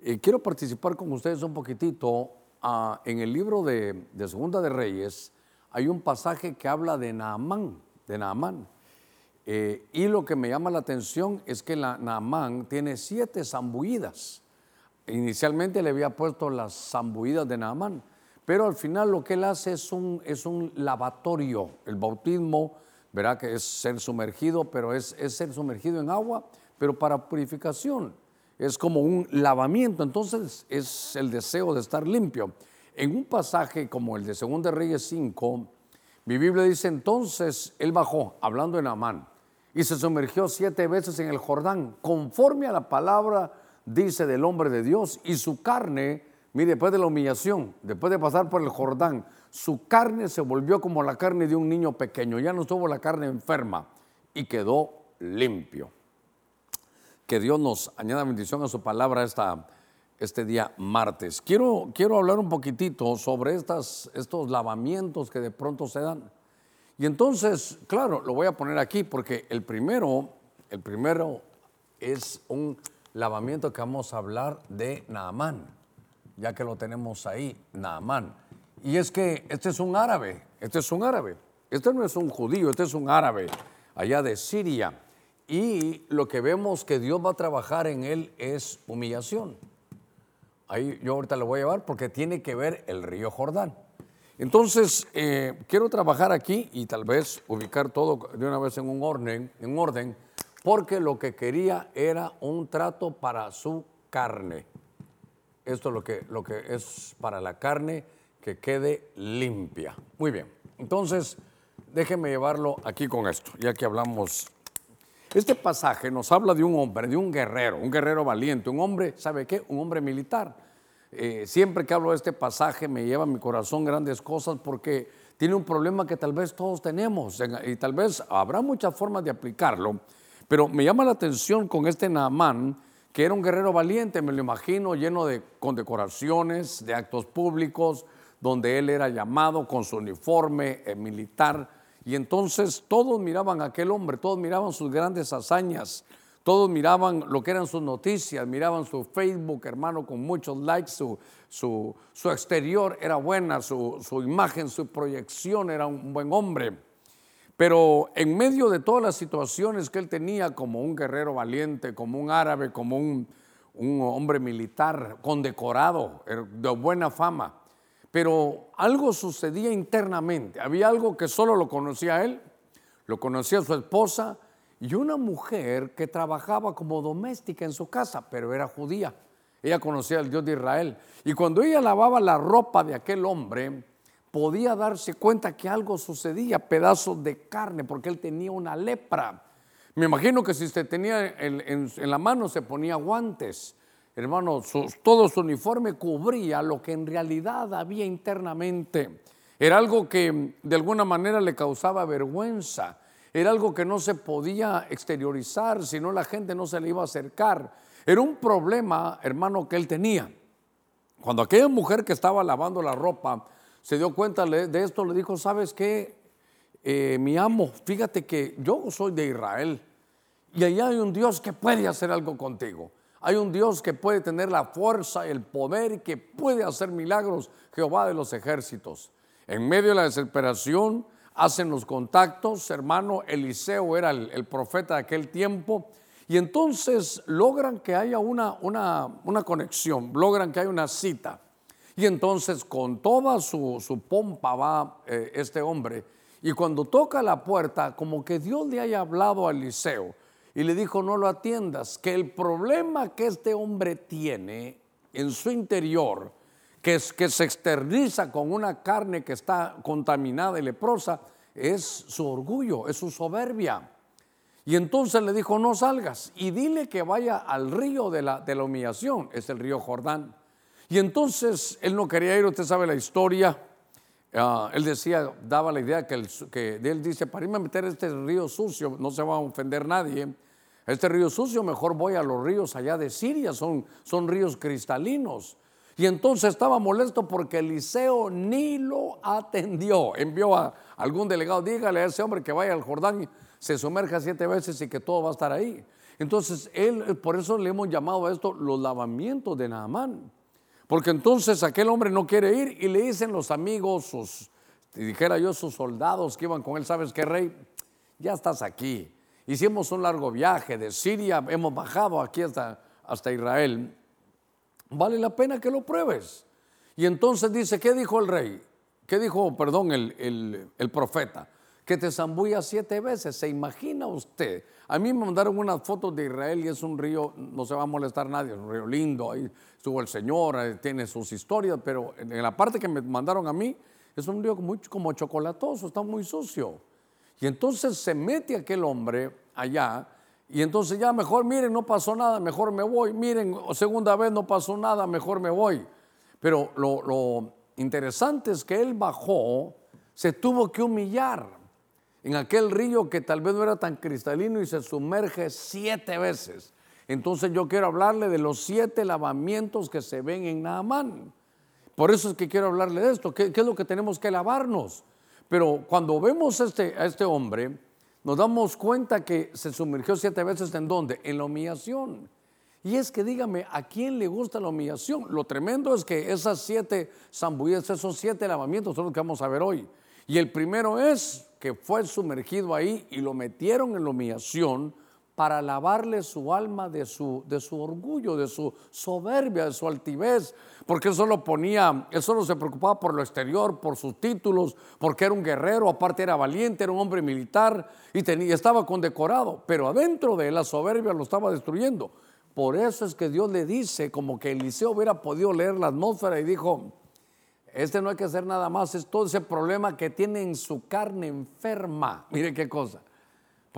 Eh, quiero participar con ustedes un poquitito. ah, en el libro de, de Segunda de Reyes hay un pasaje que habla de Naamán, de Naamán. Eh, y lo que me llama la atención es que la Naamán tiene siete zambullidas. Inicialmente le había puesto las zambullidas de Naamán, pero al final lo que él hace es un, es un lavatorio. El bautismo, verá que es ser sumergido, pero es, es ser sumergido en agua, pero para purificación. Es como un lavamiento, entonces es el deseo de estar limpio. En un pasaje como el de 2 de Reyes 5, mi Biblia dice entonces él bajó, hablando de Naamán, y se sumergió siete veces en el Jordán, conforme a la palabra, dice del hombre de Dios, y su carne, mire, después de la humillación, después de pasar por el Jordán, su carne se volvió como la carne de un niño pequeño, ya no estuvo la carne enferma y quedó limpio. Que Dios nos añada bendición a su palabra esta, este día martes. Quiero, quiero hablar un poquitito sobre estas, estos lavamientos que de pronto se dan. Y entonces, claro, lo voy a poner aquí porque el primero, el primero es un lavamiento que vamos a hablar de Naamán, ya que lo tenemos ahí, Naamán. Y es que este es un árabe, este es un árabe, este no es un judío, este es un árabe allá de Siria. Y lo que vemos que Dios va a trabajar en él es humillación. Ahí yo ahorita lo voy a llevar porque tiene que ver el río Jordán. Entonces, eh, quiero trabajar aquí y tal vez ubicar todo de una vez en un orden, en orden, porque lo que quería era un trato para su carne. Esto es lo que, lo que es para la carne que quede limpia. Muy bien. Entonces, déjenme llevarlo aquí con esto, ya que hablamos. Este pasaje nos habla de un hombre, de un guerrero, un guerrero valiente, un hombre, ¿sabe qué? Un hombre militar. Eh, siempre que hablo de este pasaje me lleva a mi corazón grandes cosas porque tiene un problema que tal vez todos tenemos en- y tal vez habrá muchas formas de aplicarlo, pero me llama la atención con este Naamán, que era un guerrero valiente, me lo imagino lleno de condecoraciones, de actos públicos, donde él era llamado con su uniforme eh, militar. Y entonces todos miraban a aquel hombre, todos miraban sus grandes hazañas, todos miraban lo que eran sus noticias, miraban su Facebook, hermano, con muchos likes, su, su, exterior era buena, su, su imagen, su proyección era un buen hombre. Pero en medio de todas las situaciones que él tenía como un guerrero valiente, como un árabe, como un, un hombre militar condecorado, er- de buena fama, pero algo sucedía internamente. Había algo que solo lo conocía él, lo conocía su esposa y una mujer que trabajaba como doméstica en su casa, pero era judía. Ella conocía al Dios de Israel. Y cuando ella lavaba la ropa de aquel hombre, podía darse cuenta que algo sucedía, pedazos de carne, porque él tenía una lepra. Me imagino que si usted tenía en, en la mano se ponía guantes. Hermano, todo su uniforme cubría lo que en realidad había internamente. Era algo que de alguna manera le causaba vergüenza. Era algo que no se podía exteriorizar, si no la gente no se le iba a acercar. Era un problema, hermano, que él tenía. Cuando aquella mujer que estaba lavando la ropa se dio cuenta de esto, le dijo, ¿sabes qué? Eh, mi amo, fíjate que yo soy de Israel y allá hay un Dios que puede hacer algo contigo. Hay un Dios que puede tener la fuerza, el poder y que puede hacer milagros, Jehová de los ejércitos. En medio de la desesperación hacen los contactos, hermano, Eliseo era el, el profeta de aquel tiempo, y entonces logran que haya una, una, una conexión, logran que haya una cita. Y entonces con toda su, su pompa va eh, este hombre, y cuando toca la puerta, como que Dios le haya hablado a Eliseo y le dijo, no lo atiendas, que el problema que este hombre tiene en su interior, que, es, que se externiza con una carne que está contaminada y leprosa, es su orgullo, es su soberbia. Y entonces le dijo, no salgas y dile que vaya al río de la, humillación, es el río Jordán. Y entonces él no quería ir, usted sabe la historia. Ah, él decía, daba la idea que, el- que él dice, para irme a meter este río sucio, no se va a ofender nadie. Este río sucio, mejor voy a los ríos allá de Siria, son, son ríos cristalinos. Y entonces estaba molesto porque Eliseo ni lo atendió. Envió a algún delegado, dígale a ese hombre que vaya al Jordán, se sumerja siete veces y que todo va a estar ahí. Entonces, él, por eso le hemos llamado a esto los lavamientos de Naamán. Porque entonces aquel hombre no quiere ir y le dicen los amigos, sus, dijera yo, sus soldados que iban con él, ¿sabes qué, rey? Ya estás aquí. Hicimos un largo viaje de Siria, hemos bajado aquí hasta, hasta Israel. Vale la pena que lo pruebes. Y entonces dice, ¿qué dijo el rey? ¿Qué dijo, perdón, el, el profeta? Que te zambulla siete veces. ¿Se imagina usted? A mí me mandaron unas fotos de Israel y es un río, no se va a molestar nadie, es un río lindo, ahí estuvo el Señor, tiene sus historias, pero en la parte que me mandaron a mí, es un río muy, como chocolatoso, está muy sucio. Y entonces se mete aquel hombre allá y entonces ya mejor, miren, no pasó nada, mejor me voy, miren, segunda vez no pasó nada, mejor me voy. Pero lo, interesante es que él bajó, se tuvo que humillar en aquel río que tal vez no era tan cristalino y se sumerge siete veces. Entonces yo quiero hablarle de los siete lavamientos que se ven en Naamán. Por eso es que quiero hablarle de esto, ¿qué, es lo que tenemos que lavarnos? Pero cuando vemos este, a este hombre, nos damos cuenta que se sumergió siete veces en dónde? En la humillación. Y es que dígame, ¿a quién le gusta la humillación? Lo tremendo es que esas siete zambullas, esos siete lavamientos son los que vamos a ver hoy. Y el primero es que fue sumergido ahí y lo metieron en la humillación para lavarle su alma de su, de su orgullo, de su soberbia, de su altivez, porque él solo ponía, él solo se preocupaba por lo exterior, por sus títulos, porque era un guerrero, aparte era valiente, era un hombre militar y tenía, estaba condecorado, pero adentro de él la soberbia lo estaba destruyendo. Por eso es que Dios le dice, como que Eliseo hubiera podido leer la atmósfera y dijo, este no hay que hacer nada más, es todo ese problema que tiene en su carne enferma. Mire qué cosa.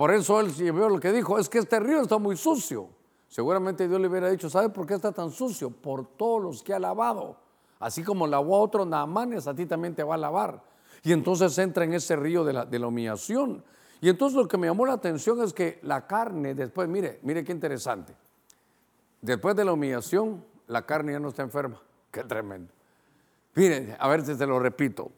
Por eso él vio lo que dijo, es que este río está muy sucio. Seguramente Dios le hubiera dicho, ¿sabe por qué está tan sucio? Por todos los que ha lavado. Así como lavó a otros naamanes, a ti también te va a lavar. Y entonces entra en ese río de la, de la humillación. Y entonces lo que me llamó la atención es que la carne, después, mire, mire qué interesante. Después de la humillación, la carne ya no está enferma. Qué tremendo. Miren, a ver si se lo repito.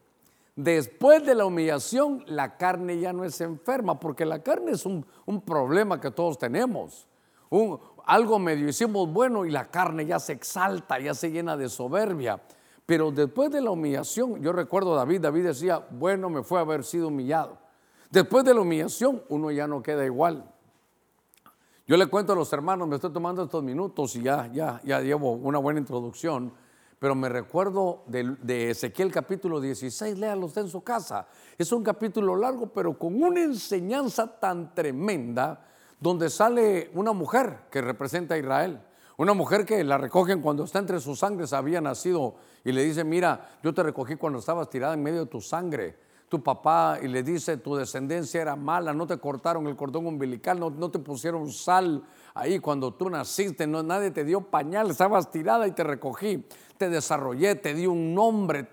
Después de la humillación, la carne ya no es enferma, porque la carne es un, problema que todos tenemos. Un, algo medio hicimos bueno y la carne ya se exalta, ya se llena de soberbia. Pero después de la humillación, yo recuerdo a David, David decía, bueno, me fue a haber sido humillado. Después de la humillación, uno ya no queda igual. Yo le cuento a los hermanos, me estoy tomando estos minutos y ya, ya, ya llevo una buena introducción pero me recuerdo de, Ezequiel capítulo 16, léalo usted en su casa. Es un capítulo largo, pero con una enseñanza tan tremenda, donde sale una mujer que representa a Israel. Una mujer que la recogen cuando está entre sus sangres, había nacido, y le dice, mira, yo te recogí cuando estabas tirada en medio de tu sangre. Tu papá, y le dice, tu descendencia era mala, no te cortaron el cordón umbilical, no, no te pusieron sal ahí cuando tú naciste, no, nadie te dio pañal, estabas tirada y te recogí te desarrollé, te di un nombre,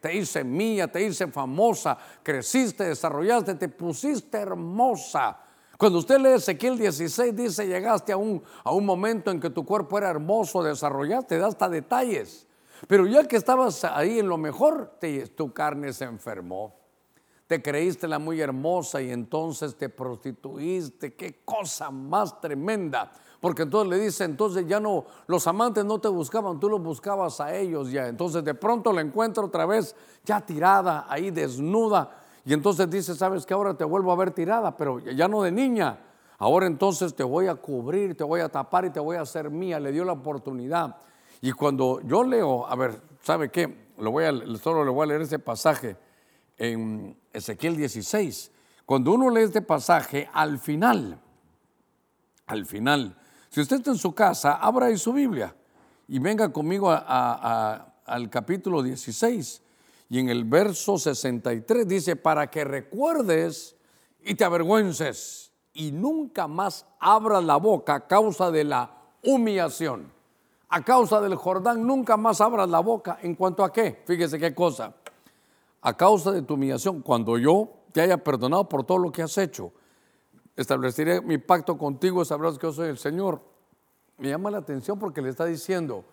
te hice mía, te hice famosa, creciste, desarrollaste, te pusiste hermosa. Cuando usted lee Ezequiel 16, dice, llegaste a un, a un momento en que tu cuerpo era hermoso, desarrollaste, da hasta detalles. Pero ya que estabas ahí en lo mejor, tu carne se enfermó. Te creíste la muy hermosa y entonces te prostituiste. Qué cosa más tremenda. Porque entonces le dice, entonces ya no, los amantes no te buscaban, tú los buscabas a ellos ya. Entonces de pronto la encuentro otra vez ya tirada, ahí desnuda. Y entonces dice, sabes que ahora te vuelvo a ver tirada, pero ya no de niña. Ahora entonces te voy a cubrir, te voy a tapar y te voy a hacer mía. Le dio la oportunidad. Y cuando yo leo, a ver, ¿sabe qué? Lo voy solo le voy a leer ese pasaje en Ezequiel 16. Cuando uno lee este pasaje, al final, al final, si usted está en su casa, abra ahí su Biblia y venga conmigo al capítulo 16 y en el verso 63 dice, para que recuerdes y te avergüences y nunca más abras la boca a causa de la humillación. A causa del Jordán, nunca más abras la boca. ¿En cuanto a qué? Fíjese qué cosa. A causa de tu humillación, cuando yo te haya perdonado por todo lo que has hecho estableceré mi pacto contigo, sabrás que yo soy el Señor. Me llama la atención porque le está diciendo,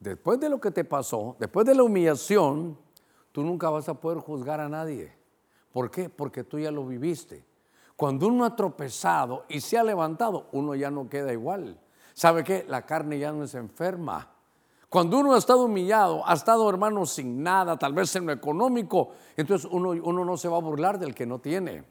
después de lo que te pasó, después de la humillación, tú nunca vas a poder juzgar a nadie. ¿Por qué? Porque tú ya lo viviste. Cuando uno ha tropezado y se ha levantado, uno ya no queda igual. ¿Sabe qué? La carne ya no se enferma. Cuando uno ha estado humillado, ha estado hermano sin nada, tal vez en lo económico, entonces uno, uno no se va a burlar del que no tiene.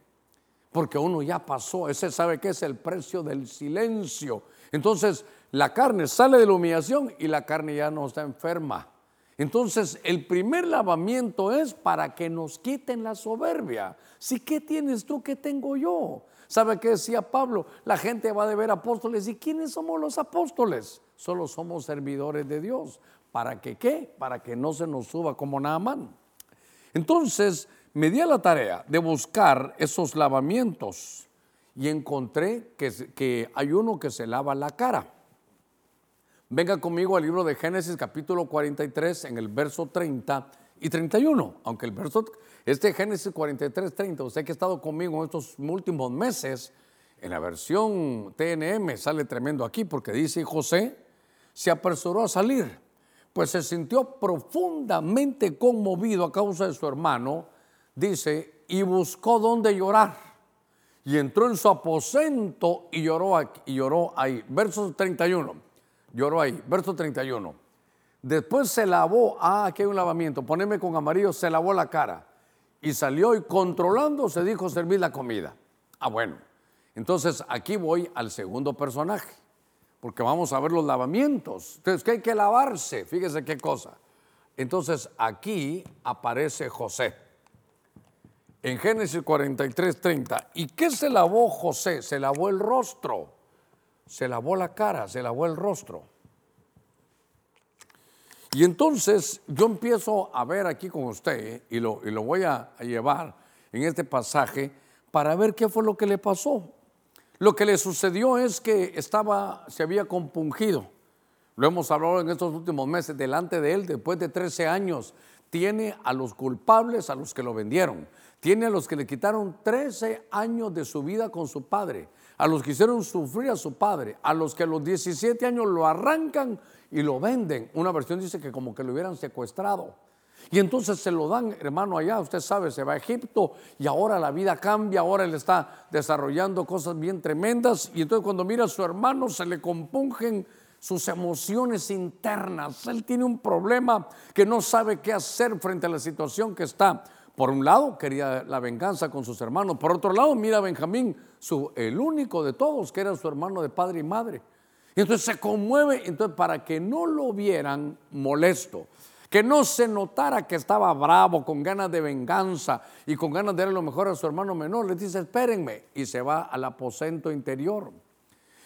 Porque uno ya pasó, ese sabe que es el precio del silencio. Entonces la carne sale de la humillación y la carne ya no está enferma. Entonces, el primer lavamiento es para que nos quiten la soberbia. Si, ¿qué tienes tú? ¿Qué tengo yo? ¿Sabe qué decía Pablo? La gente va a ver apóstoles. ¿Y quiénes somos los apóstoles? Solo somos servidores de Dios. ¿Para que qué? Para que no se nos suba como Naamán. Entonces, me di a la tarea de buscar esos lavamientos y encontré que, hay uno que se lava la cara. Venga conmigo al libro de Génesis capítulo 43 en el verso 30 y 31, aunque el verso, este Génesis 43, 30, usted que ha estado conmigo en estos últimos meses, en la versión TNM sale tremendo aquí porque dice José se apresuró a salir, pues se sintió profundamente conmovido a causa de su hermano, dice, y buscó dónde llorar. Y entró en su aposento y lloró, y lloró ahí. Verso 31 lloró ahí. Verso 31. Después se lavó, ah, aquí hay un lavamiento, poneme con amarillo, se lavó la cara y salió y controlando se dijo servir la comida. Ah, bueno. Entonces aquí voy al segundo personaje, porque vamos a ver los lavamientos. Entonces, que hay que lavarse, fíjese qué cosa. Entonces aquí aparece José. En Génesis 43, 30. ¿Y qué se lavó José? Se lavó el rostro se lavó la cara, se lavó el rostro. Y entonces yo empiezo a ver aquí con usted y lo, y lo voy a, llevar en este pasaje para ver qué fue lo que le pasó. Lo que le sucedió es que estaba, se había compungido. Lo hemos hablado en estos últimos meses. Delante de él, después de 13 años, tiene a los culpables, a los que lo vendieron. Tiene a los que le quitaron 13 años de su vida con su padre a los que hicieron sufrir a su padre, a los que a los 17 años lo arrancan y lo venden. Una versión dice que como que lo hubieran secuestrado. Y entonces se lo dan, hermano, allá, usted sabe, se va a Egipto y ahora la vida cambia, ahora él está desarrollando cosas bien tremendas y entonces cuando mira a su hermano se le compungen sus emociones internas. Él tiene un problema que no sabe qué hacer frente a la situación que está. Por un lado, quería la venganza con sus hermanos. Por otro lado, mira a Benjamín, el único de todos, que era su hermano de padre y madre. Y entonces se conmueve, entonces para que no lo vieran molesto, que no se notara que estaba bravo, con ganas de venganza y con ganas de darle lo mejor a su hermano menor, le dice, espérenme, y se va al aposento interior.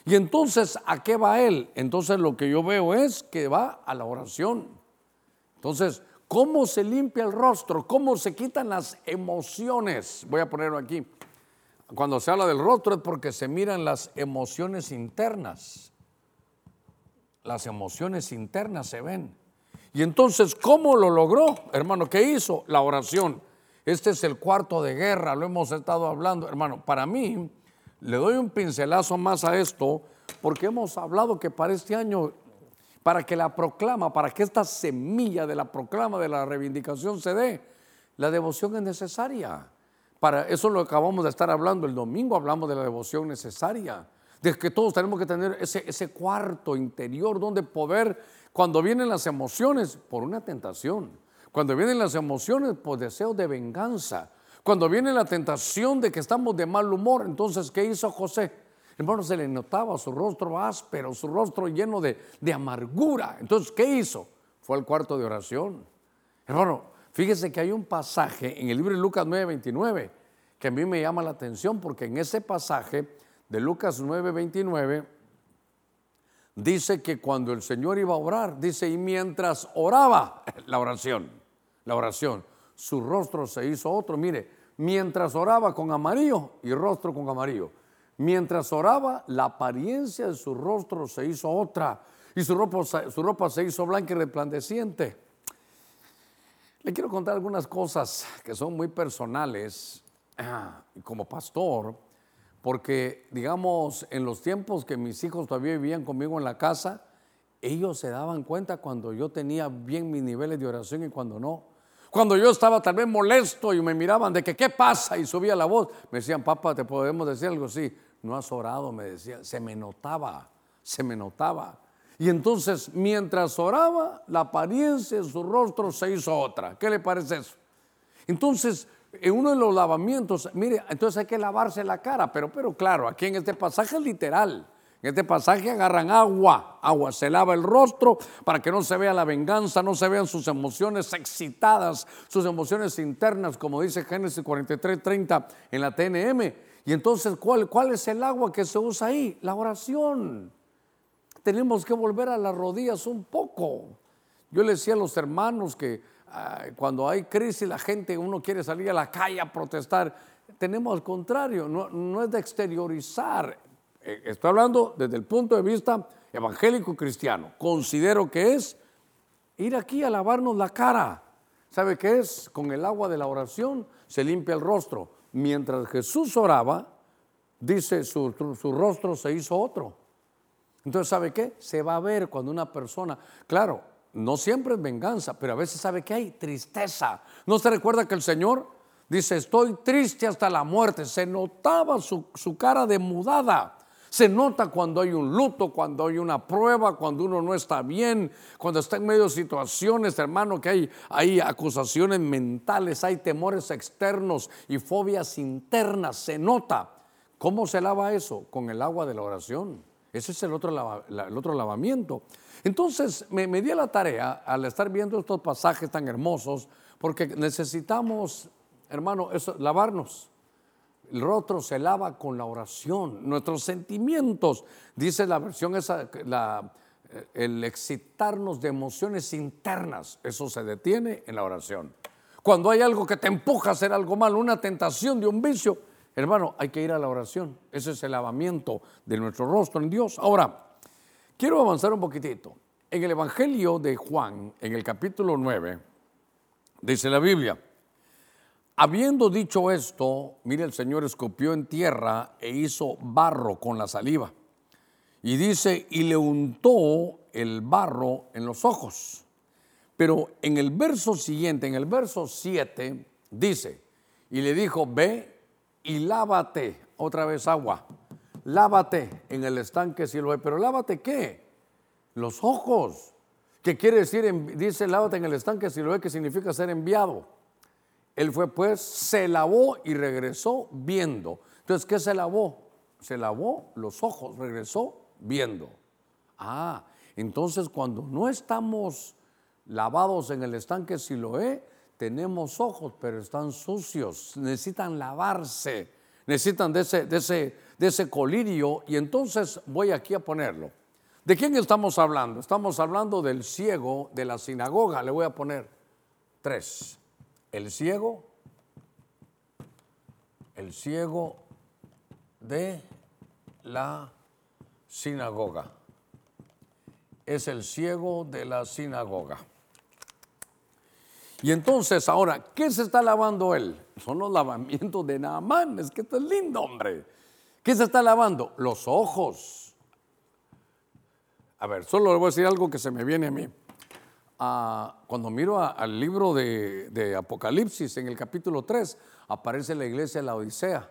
Y entonces, ¿a qué va él? Entonces lo que yo veo es que va a la oración. Entonces, cómo se limpia el rostro, cómo se quitan las emociones. Voy a ponerlo aquí. Cuando se habla del rostro es porque se miran las emociones internas. Las emociones internas se ven. Y entonces, ¿cómo lo logró? Hermano, ¿qué hizo? La oración. Este es el cuarto de guerra, lo hemos estado hablando. Hermano, para mí, le doy un pincelazo más a esto, porque hemos hablado que para este año para que la proclama, para que esta semilla de la proclama de la reivindicación se dé, la devoción es necesaria. Para eso lo acabamos de estar hablando el domingo, hablamos de la devoción necesaria, de que todos tenemos que tener ese, cuarto interior donde poder, cuando vienen las emociones, por una tentación, cuando vienen las emociones por deseo de venganza, cuando viene la tentación de que estamos de mal humor, entonces, ¿qué hizo José? Hermano, se le notaba su rostro áspero, su rostro lleno de, amargura. Entonces, ¿qué hizo? Fue al cuarto de oración. Hermano, fíjese que hay un pasaje en el libro de Lucas 9:29 que a mí me llama la atención porque en ese pasaje de Lucas 9:29 dice que cuando el Señor iba a orar, dice, y mientras oraba la oración, la oración, su rostro se hizo otro. Mire, mientras oraba con amarillo y rostro con amarillo. Mientras oraba, la apariencia de su rostro se hizo otra y su ropa, su ropa se hizo blanca y resplandeciente. Le quiero contar algunas cosas que son muy personales ah, como pastor, porque digamos, en los tiempos que mis hijos todavía vivían conmigo en la casa, ellos se daban cuenta cuando yo tenía bien mis niveles de oración y cuando no. Cuando yo estaba tal vez molesto y me miraban de que qué pasa y subía la voz, me decían, papá, ¿te podemos decir algo? Sí, no has orado, me decía, se me notaba, se me notaba. Y entonces, mientras oraba, la apariencia de su rostro se hizo otra. ¿Qué le parece eso? Entonces, en uno de los lavamientos, mire, entonces hay que lavarse la cara, pero, pero claro, aquí en este pasaje literal. En este pasaje agarran agua, agua, se lava el rostro para que no se vea la venganza, no se vean sus emociones excitadas, sus emociones internas, como dice Génesis 43, 30 en la TNM. Y entonces, ¿cuál, ¿cuál es el agua que se usa ahí? La oración. Tenemos que volver a las rodillas un poco. Yo le decía a los hermanos que cuando hay crisis la gente, uno quiere salir a la calle a protestar. Tenemos al contrario, no, no es de exteriorizar. Eh, estoy hablando desde el punto de vista evangélico cristiano. Considero que es ir aquí a lavarnos la cara. ¿Sabe qué es? Con el agua de la oración se limpia el rostro mientras Jesús oraba, dice, su, rostro se hizo otro. Entonces, ¿sabe qué? Se va a ver cuando una persona, claro, no siempre es venganza, pero a veces sabe que hay tristeza. ¿No se recuerda que el Señor dice, estoy triste hasta la muerte? Se notaba su, su cara demudada. Se nota cuando hay un luto, cuando hay una prueba, cuando uno no está bien, cuando está en medio de situaciones, hermano, que hay, hay acusaciones mentales, hay temores externos y fobias internas. Se nota. ¿Cómo se lava eso? Con el agua de la oración. Ese es el otro, el otro lavamiento. Entonces me, me di a la tarea al estar viendo estos pasajes tan hermosos, porque necesitamos, hermano, eso, lavarnos. El rostro se lava con la oración, nuestros sentimientos, dice la versión esa, eh, el excitarnos de emociones internas, eso se detiene en la oración. Cuando hay algo que te empuja a hacer algo malo, una tentación de un vicio, hermano, hay que ir a la oración. Ese es el lavamiento de nuestro rostro en Dios. Ahora, quiero avanzar un poquitito. En el Evangelio de Juan, en el capítulo 9, dice la Biblia, Habiendo dicho esto, mire, el Señor escupió en tierra e hizo barro con la saliva. Y dice, y le untó el barro en los ojos. Pero en el verso siguiente, en el verso 7, dice, y le dijo, ve y lávate, otra vez agua, lávate en el estanque Siloé. Pero lávate qué? Los ojos. ¿Qué quiere decir? Dice, lávate en el estanque Siloé, que significa ser enviado. Él fue pues, se lavó y regresó viendo. Entonces, ¿qué se lavó? Se lavó los ojos, regresó viendo. Ah, entonces cuando no estamos lavados en el estanque Siloé, tenemos ojos, pero están sucios, necesitan lavarse, necesitan de ese, de ese, de ese colirio. Y entonces voy aquí a ponerlo. ¿De quién estamos hablando? Estamos hablando del ciego de la sinagoga. Le voy a poner tres el ciego, el ciego de la sinagoga. Es el ciego de la sinagoga. Y entonces ahora, ¿qué se está lavando él? Son los lavamientos de Naamán. Es que esto es lindo, hombre. ¿Qué se está lavando? Los ojos. A ver, solo le voy a decir algo que se me viene a mí cuando miro al libro de, Apocalipsis, en el capítulo 3, aparece la iglesia de la Odisea.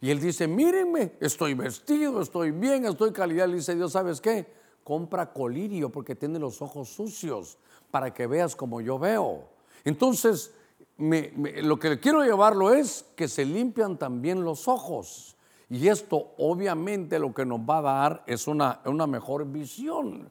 Y él dice, mírenme, estoy vestido, estoy bien, estoy calidad. Le dice Dios, ¿sabes qué? Compra colirio porque tiene los ojos sucios para que veas como yo veo. Entonces, lo que quiero llevarlo es que se limpian también los ojos. Y esto obviamente lo que nos va a dar es una, una mejor visión.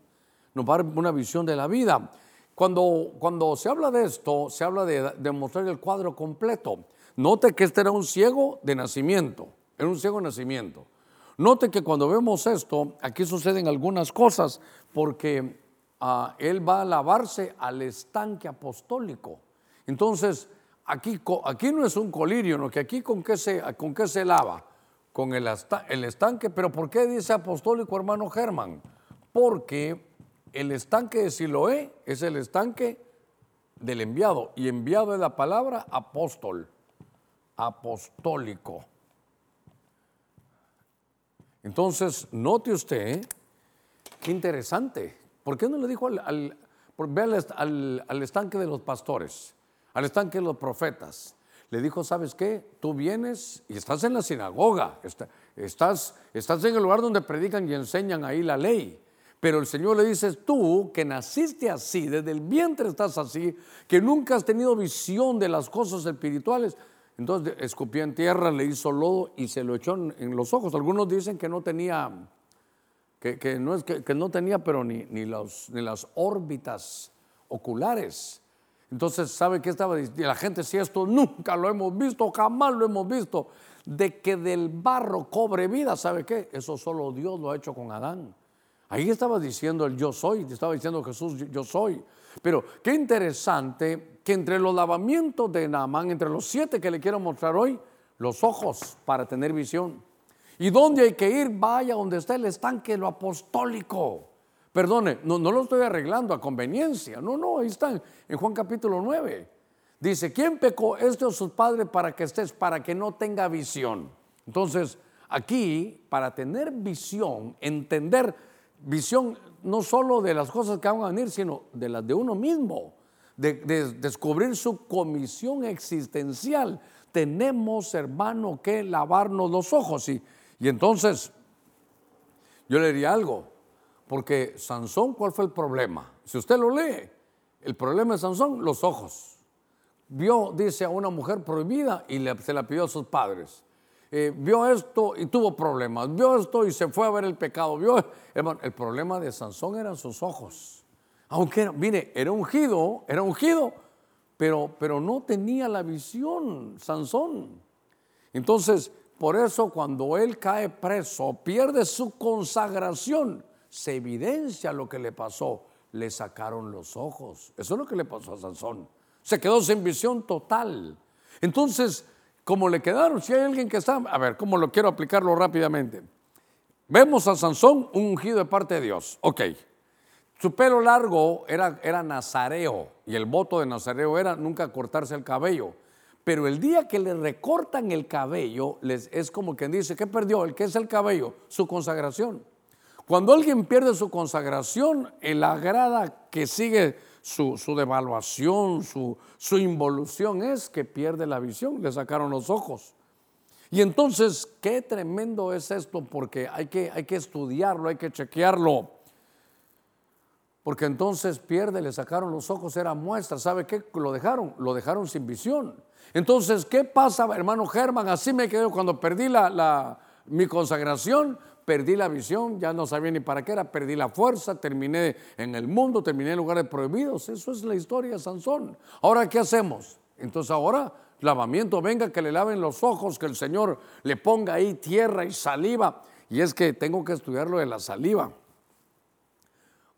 Nos va a dar una visión de la vida. Cuando, cuando se habla de esto, se habla de, mostrar el cuadro completo. Note que este era un ciego de nacimiento, era un ciego de nacimiento. Note que cuando vemos esto, aquí suceden algunas cosas, porque ah, él va a lavarse al estanque apostólico. Entonces, aquí, aquí no es un colirio, no que aquí con qué se, con qué se lava, con el, el estanque. Pero ¿por qué dice apostólico, hermano Germán? Porque el estanque de Siloé es el estanque del enviado. Y enviado es la palabra apóstol, apostólico. Entonces, note usted, qué interesante. ¿Por qué no le dijo al, al, al, estanque de los pastores? al estanque de los profetas. Le dijo, ¿sabes qué? Tú vienes y estás en la sinagoga, estás, estás en el lugar donde predican y enseñan ahí la ley. Pero el Señor le dice, tú que naciste así, desde el vientre estás así, que nunca has tenido visión de las cosas espirituales. Entonces escupió en tierra, le hizo lodo y se lo echó en, los ojos. Algunos dicen que no tenía, que, no, tenía, pero ni, ni las órbitas oculares. Entonces, ¿sabe qué estaba diciendo? La gente, si esto nunca lo hemos visto, jamás lo hemos visto, de que del barro cobre vida, ¿sabe qué? Eso solo Dios lo ha hecho con Adán. Ahí estaba diciendo el yo soy, estaba diciendo Jesús, yo soy. Pero qué interesante que entre los lavamientos de Naamán, entre los siete que le quiero mostrar hoy, los ojos para tener visión. ¿Y dónde hay que ir? Vaya donde está el estanque, lo apostólico. Perdone, no, no lo estoy arreglando a conveniencia. No, no, ahí están, en Juan capítulo 9. Dice, ¿quién pecó este o sus padres para que estés, para que no tenga visión? Entonces, aquí, para tener visión, entender visión no solo de las cosas que van a venir, sino de las de uno mismo, de, descubrir su comisión existencial. Tenemos, hermano, que lavarnos los ojos. Y, y entonces, yo le diría algo, porque Sansón, ¿cuál fue el problema? Si usted lo lee, el problema de Sansón, los ojos. Vio, dice, a una mujer prohibida y se la pidió a sus padres. Eh, vio esto y tuvo problemas. Vio esto y se fue a ver el pecado. Vio, hermano, el problema de Sansón eran sus ojos. Aunque, mire, era ungido, era ungido, pero, pero no tenía la visión, Sansón. Entonces, por eso cuando él cae preso, pierde su consagración se evidencia lo que le pasó. Le sacaron los ojos. Eso es lo que le pasó a Sansón. Se quedó sin visión total. Entonces, como le quedaron, si hay alguien que está, a ver, ¿cómo lo quiero aplicarlo rápidamente? Vemos a Sansón un ungido de parte de Dios. Ok. Su pelo largo era, era nazareo y el voto de nazareo era nunca cortarse el cabello. Pero el día que le recortan el cabello, les, es como quien dice, ¿qué perdió? ¿El qué es el cabello? Su consagración. Cuando alguien pierde su consagración, el agrada que sigue su, devaluación, su, su, involución es que pierde la visión, le sacaron los ojos. Y entonces, qué tremendo es esto, porque hay que, hay que estudiarlo, hay que chequearlo. Porque entonces pierde, le sacaron los ojos, era muestra. ¿Sabe qué? Lo dejaron, lo dejaron sin visión. Entonces, ¿qué pasa, hermano Germán? Así me quedé cuando perdí la, mi consagración, perdí la visión, ya no sabía ni para qué era, perdí la fuerza, terminé en el mundo, terminé en lugares prohibidos. Eso es la historia Sansón. Ahora, ¿qué hacemos? Entonces ahora, lavamiento, venga, que le laven los ojos, que el Señor le ponga ahí tierra y saliva. Y es que tengo que estudiar lo de la saliva.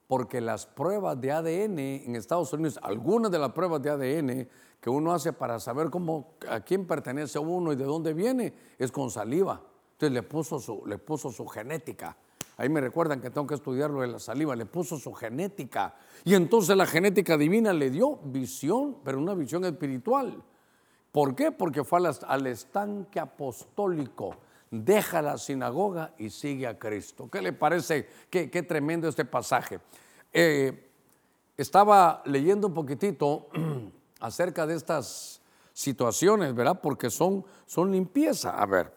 Porque las pruebas de ADN en Estados Unidos, algunas de las pruebas de ADN que uno hace para saber cómo, a quién pertenece uno y de dónde viene, es con saliva. Entonces le puso su, le puso su genética. Ahí me recuerdan que tengo que estudiarlo de la saliva. Le puso su genética. Y entonces la genética divina le dio visión, pero una visión espiritual. ¿Por qué? Porque fue al, estanque apostólico. Deja la sinagoga y sigue a Cristo. ¿Qué le parece? Qué, tremendo este pasaje. Eh, estaba leyendo un poquitito acerca de estas situaciones, ¿verdad? Porque son, son limpieza. A ver,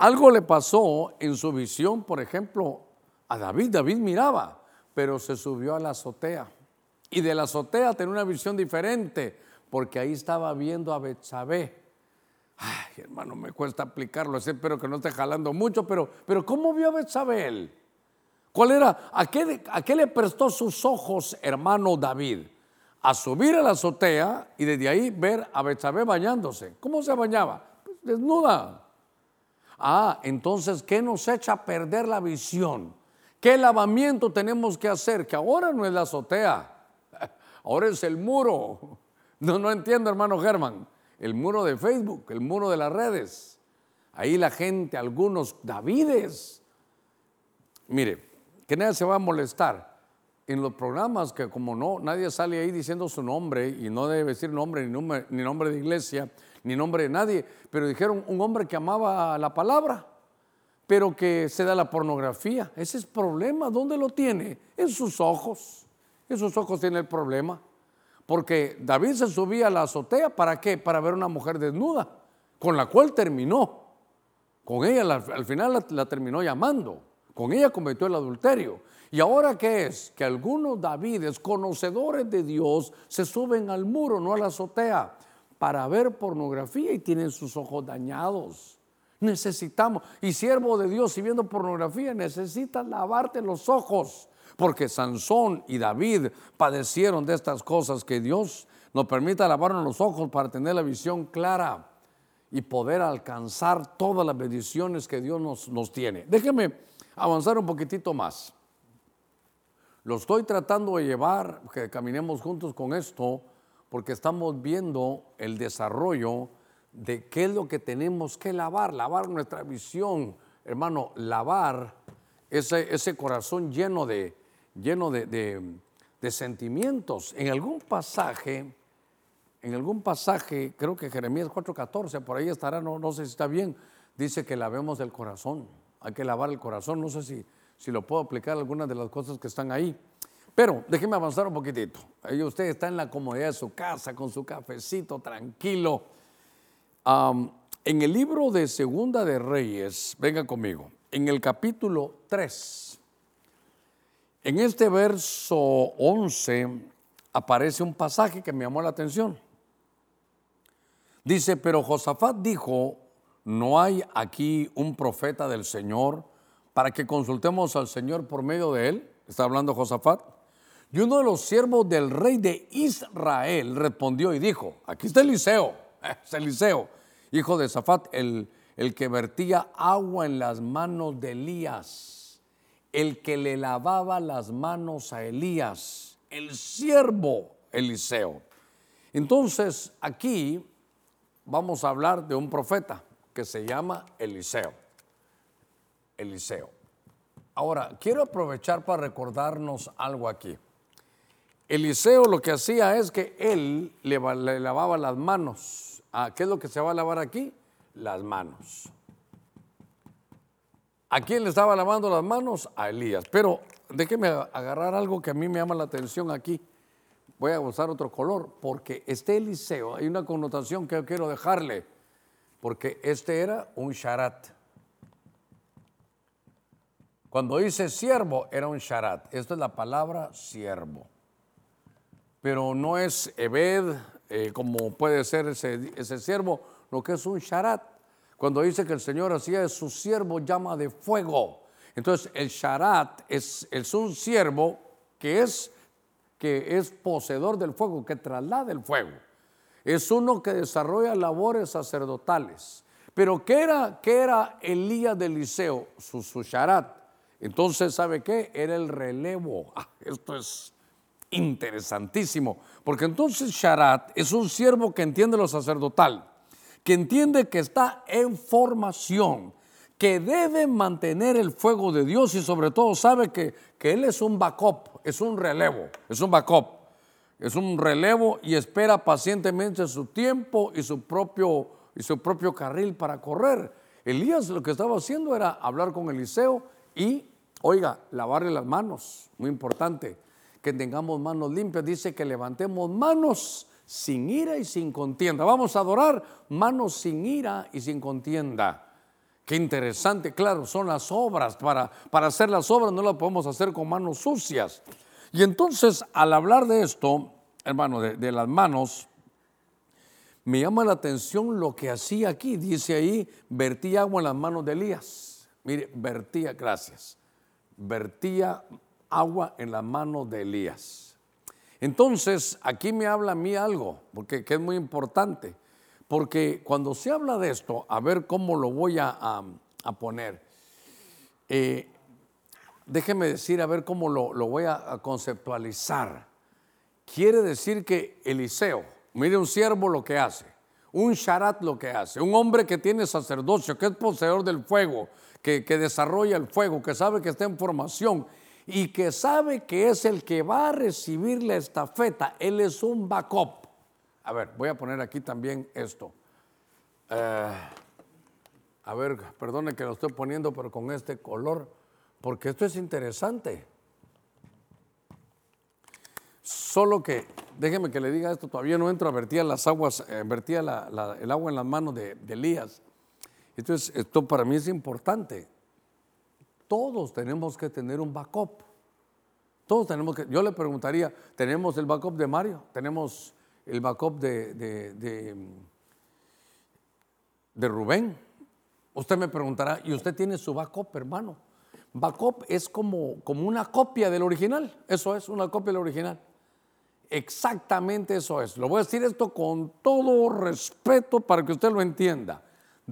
algo le pasó en su visión, por ejemplo, a David. David miraba, pero se subió a la azotea. Y de la azotea tenía una visión diferente, porque ahí estaba viendo a Betsabé. Ay, hermano, me cuesta aplicarlo, espero que no esté jalando mucho, pero, pero ¿cómo vio a Betsabé él? ¿Cuál era? ¿A qué, ¿A qué le prestó sus ojos, hermano David? A subir a la azotea y desde ahí ver a Betsabé bañándose. ¿Cómo se bañaba? Pues desnuda. Ah, entonces, ¿qué nos echa a perder la visión? ¿Qué lavamiento tenemos que hacer? Que ahora no es la azotea, ahora es el muro. No, no entiendo, hermano Germán. El muro de Facebook, el muro de las redes. Ahí la gente, algunos Davides. Mire, que nadie se va a molestar. En los programas que como no, nadie sale ahí diciendo su nombre y no debe decir nombre ni nombre, ni nombre de iglesia, ni nombre de nadie, pero dijeron un hombre que amaba la palabra, pero que se da la pornografía. Ese es problema. ¿Dónde lo tiene? En sus ojos. En sus ojos tiene el problema. Porque David se subía a la azotea, ¿para qué? Para ver una mujer desnuda, con la cual terminó. Con ella al final la, terminó llamando. Con ella cometió el adulterio. ¿Y ahora qué es? Que algunos Davides, conocedores de Dios, se suben al muro, no a la azotea, para ver pornografía y tienen sus ojos dañados. Necesitamos, y siervo de Dios, si viendo pornografía, necesitas lavarte los ojos, porque Sansón y David padecieron de estas cosas que Dios nos permita lavarnos los ojos para tener la visión clara y poder alcanzar todas las bendiciones que Dios nos, nos tiene. Déjeme avanzar un poquitito más. Lo estoy tratando de llevar, que caminemos juntos con esto, porque estamos viendo el desarrollo de qué es lo que tenemos que lavar, lavar nuestra visión, hermano, lavar ese, ese corazón lleno de, lleno de, sentimientos. En algún pasaje, en algún pasaje, creo que Jeremías 4:14, por ahí estará, no, no sé si está bien, dice que lavemos el corazón, hay que lavar el corazón, no sé si, si lo puedo aplicar a algunas de las cosas que están ahí. Pero déjeme avanzar un poquitito. Ahí usted está en la comodidad de su casa, con su cafecito, tranquilo en el libro de Segunda de Reyes, venga conmigo, en el capítulo 3, en este verso 11 aparece un pasaje que me llamó la atención. Dice, pero Josafat dijo, no hay aquí un profeta del Señor para que consultemos al Señor por medio de él. Está hablando Josafat. Y uno de los siervos del rey de Israel respondió y dijo, aquí está Eliseo, es Eliseo, hijo de Zafat, el, el que vertía agua en las manos de Elías, el que le lavaba las manos a Elías, el siervo Eliseo. Entonces, aquí vamos a hablar de un profeta que se llama Eliseo. Eliseo. Ahora, quiero aprovechar para recordarnos algo aquí. Eliseo lo que hacía es que él le, lavaba las manos Ah, ¿Qué es lo que se va a lavar aquí? Las manos. ¿A quién le estaba lavando las manos? A Elías. Pero déjeme agarrar algo que a mí me llama la atención aquí. Voy a usar otro color, porque este Eliseo, hay una connotación que yo quiero dejarle, porque este era un sharat. Cuando dice siervo, era un sharat. Esta es la palabra siervo. Pero no es Ebed, eh, como puede ser ese, ese siervo, lo que es un sharat. Cuando dice que el Señor hacía de su siervo llama de fuego. Entonces el sharat es, es un siervo que es, que es poseedor del fuego, que traslada el fuego. Es uno que desarrolla labores sacerdotales. Pero ¿qué era, qué era Elías de Eliseo? Su, su sharat. Entonces, ¿sabe qué? Era el relevo. Ah, esto es interesantísimo, porque entonces Sharat es un siervo que entiende lo sacerdotal, que entiende que está en formación, que debe mantener el fuego de Dios y sobre todo sabe que, que él es un backup, es un relevo, es un backup, es un relevo y espera pacientemente su tiempo y su propio, y su propio carril para correr. Elías lo que estaba haciendo era hablar con Eliseo y, oiga, lavarle las manos, muy importante que tengamos manos limpias, dice que levantemos manos sin ira y sin contienda. Vamos a adorar manos sin ira y sin contienda. Qué interesante, claro, son las obras. Para, para hacer las obras no las podemos hacer con manos sucias. Y entonces, al hablar de esto, hermano, de, de las manos, me llama la atención lo que hacía aquí. Dice ahí, vertía agua en las manos de Elías. Mire, vertía, gracias. Vertía agua en la mano de Elías. Entonces, aquí me habla a mí algo, porque es muy importante, porque cuando se habla de esto, a ver cómo lo voy a, poner, eh, déjeme decir, a ver cómo lo, voy a, conceptualizar. Quiere decir que Eliseo, mire un siervo lo que hace, un sharat lo que hace, un hombre que tiene sacerdocio, que es poseedor del fuego, que, que desarrolla el fuego, que sabe que está en formación y que sabe que es el que va a recibir la estafeta. Él es un backup. A ver, voy a poner aquí también esto. Eh, a ver, perdone que lo estoy poniendo, pero con este color, porque esto es interesante. Solo que déjeme que le diga esto, todavía no entro, vertía las aguas, eh, vertía el agua en las manos de, de Elías. Entonces, esto para mí es importante. Todos tenemos que tener un backup. Todos tenemos que, yo le preguntaría, ¿tenemos el backup de Mario? ¿Tenemos el backup de, de, de, Rubén? Usted me preguntará, ¿y usted tiene su backup, hermano? Backup es como, como una copia del original, eso es, una copia del original. Exactamente eso es. Lo voy a decir esto con todo respeto para que usted lo entienda.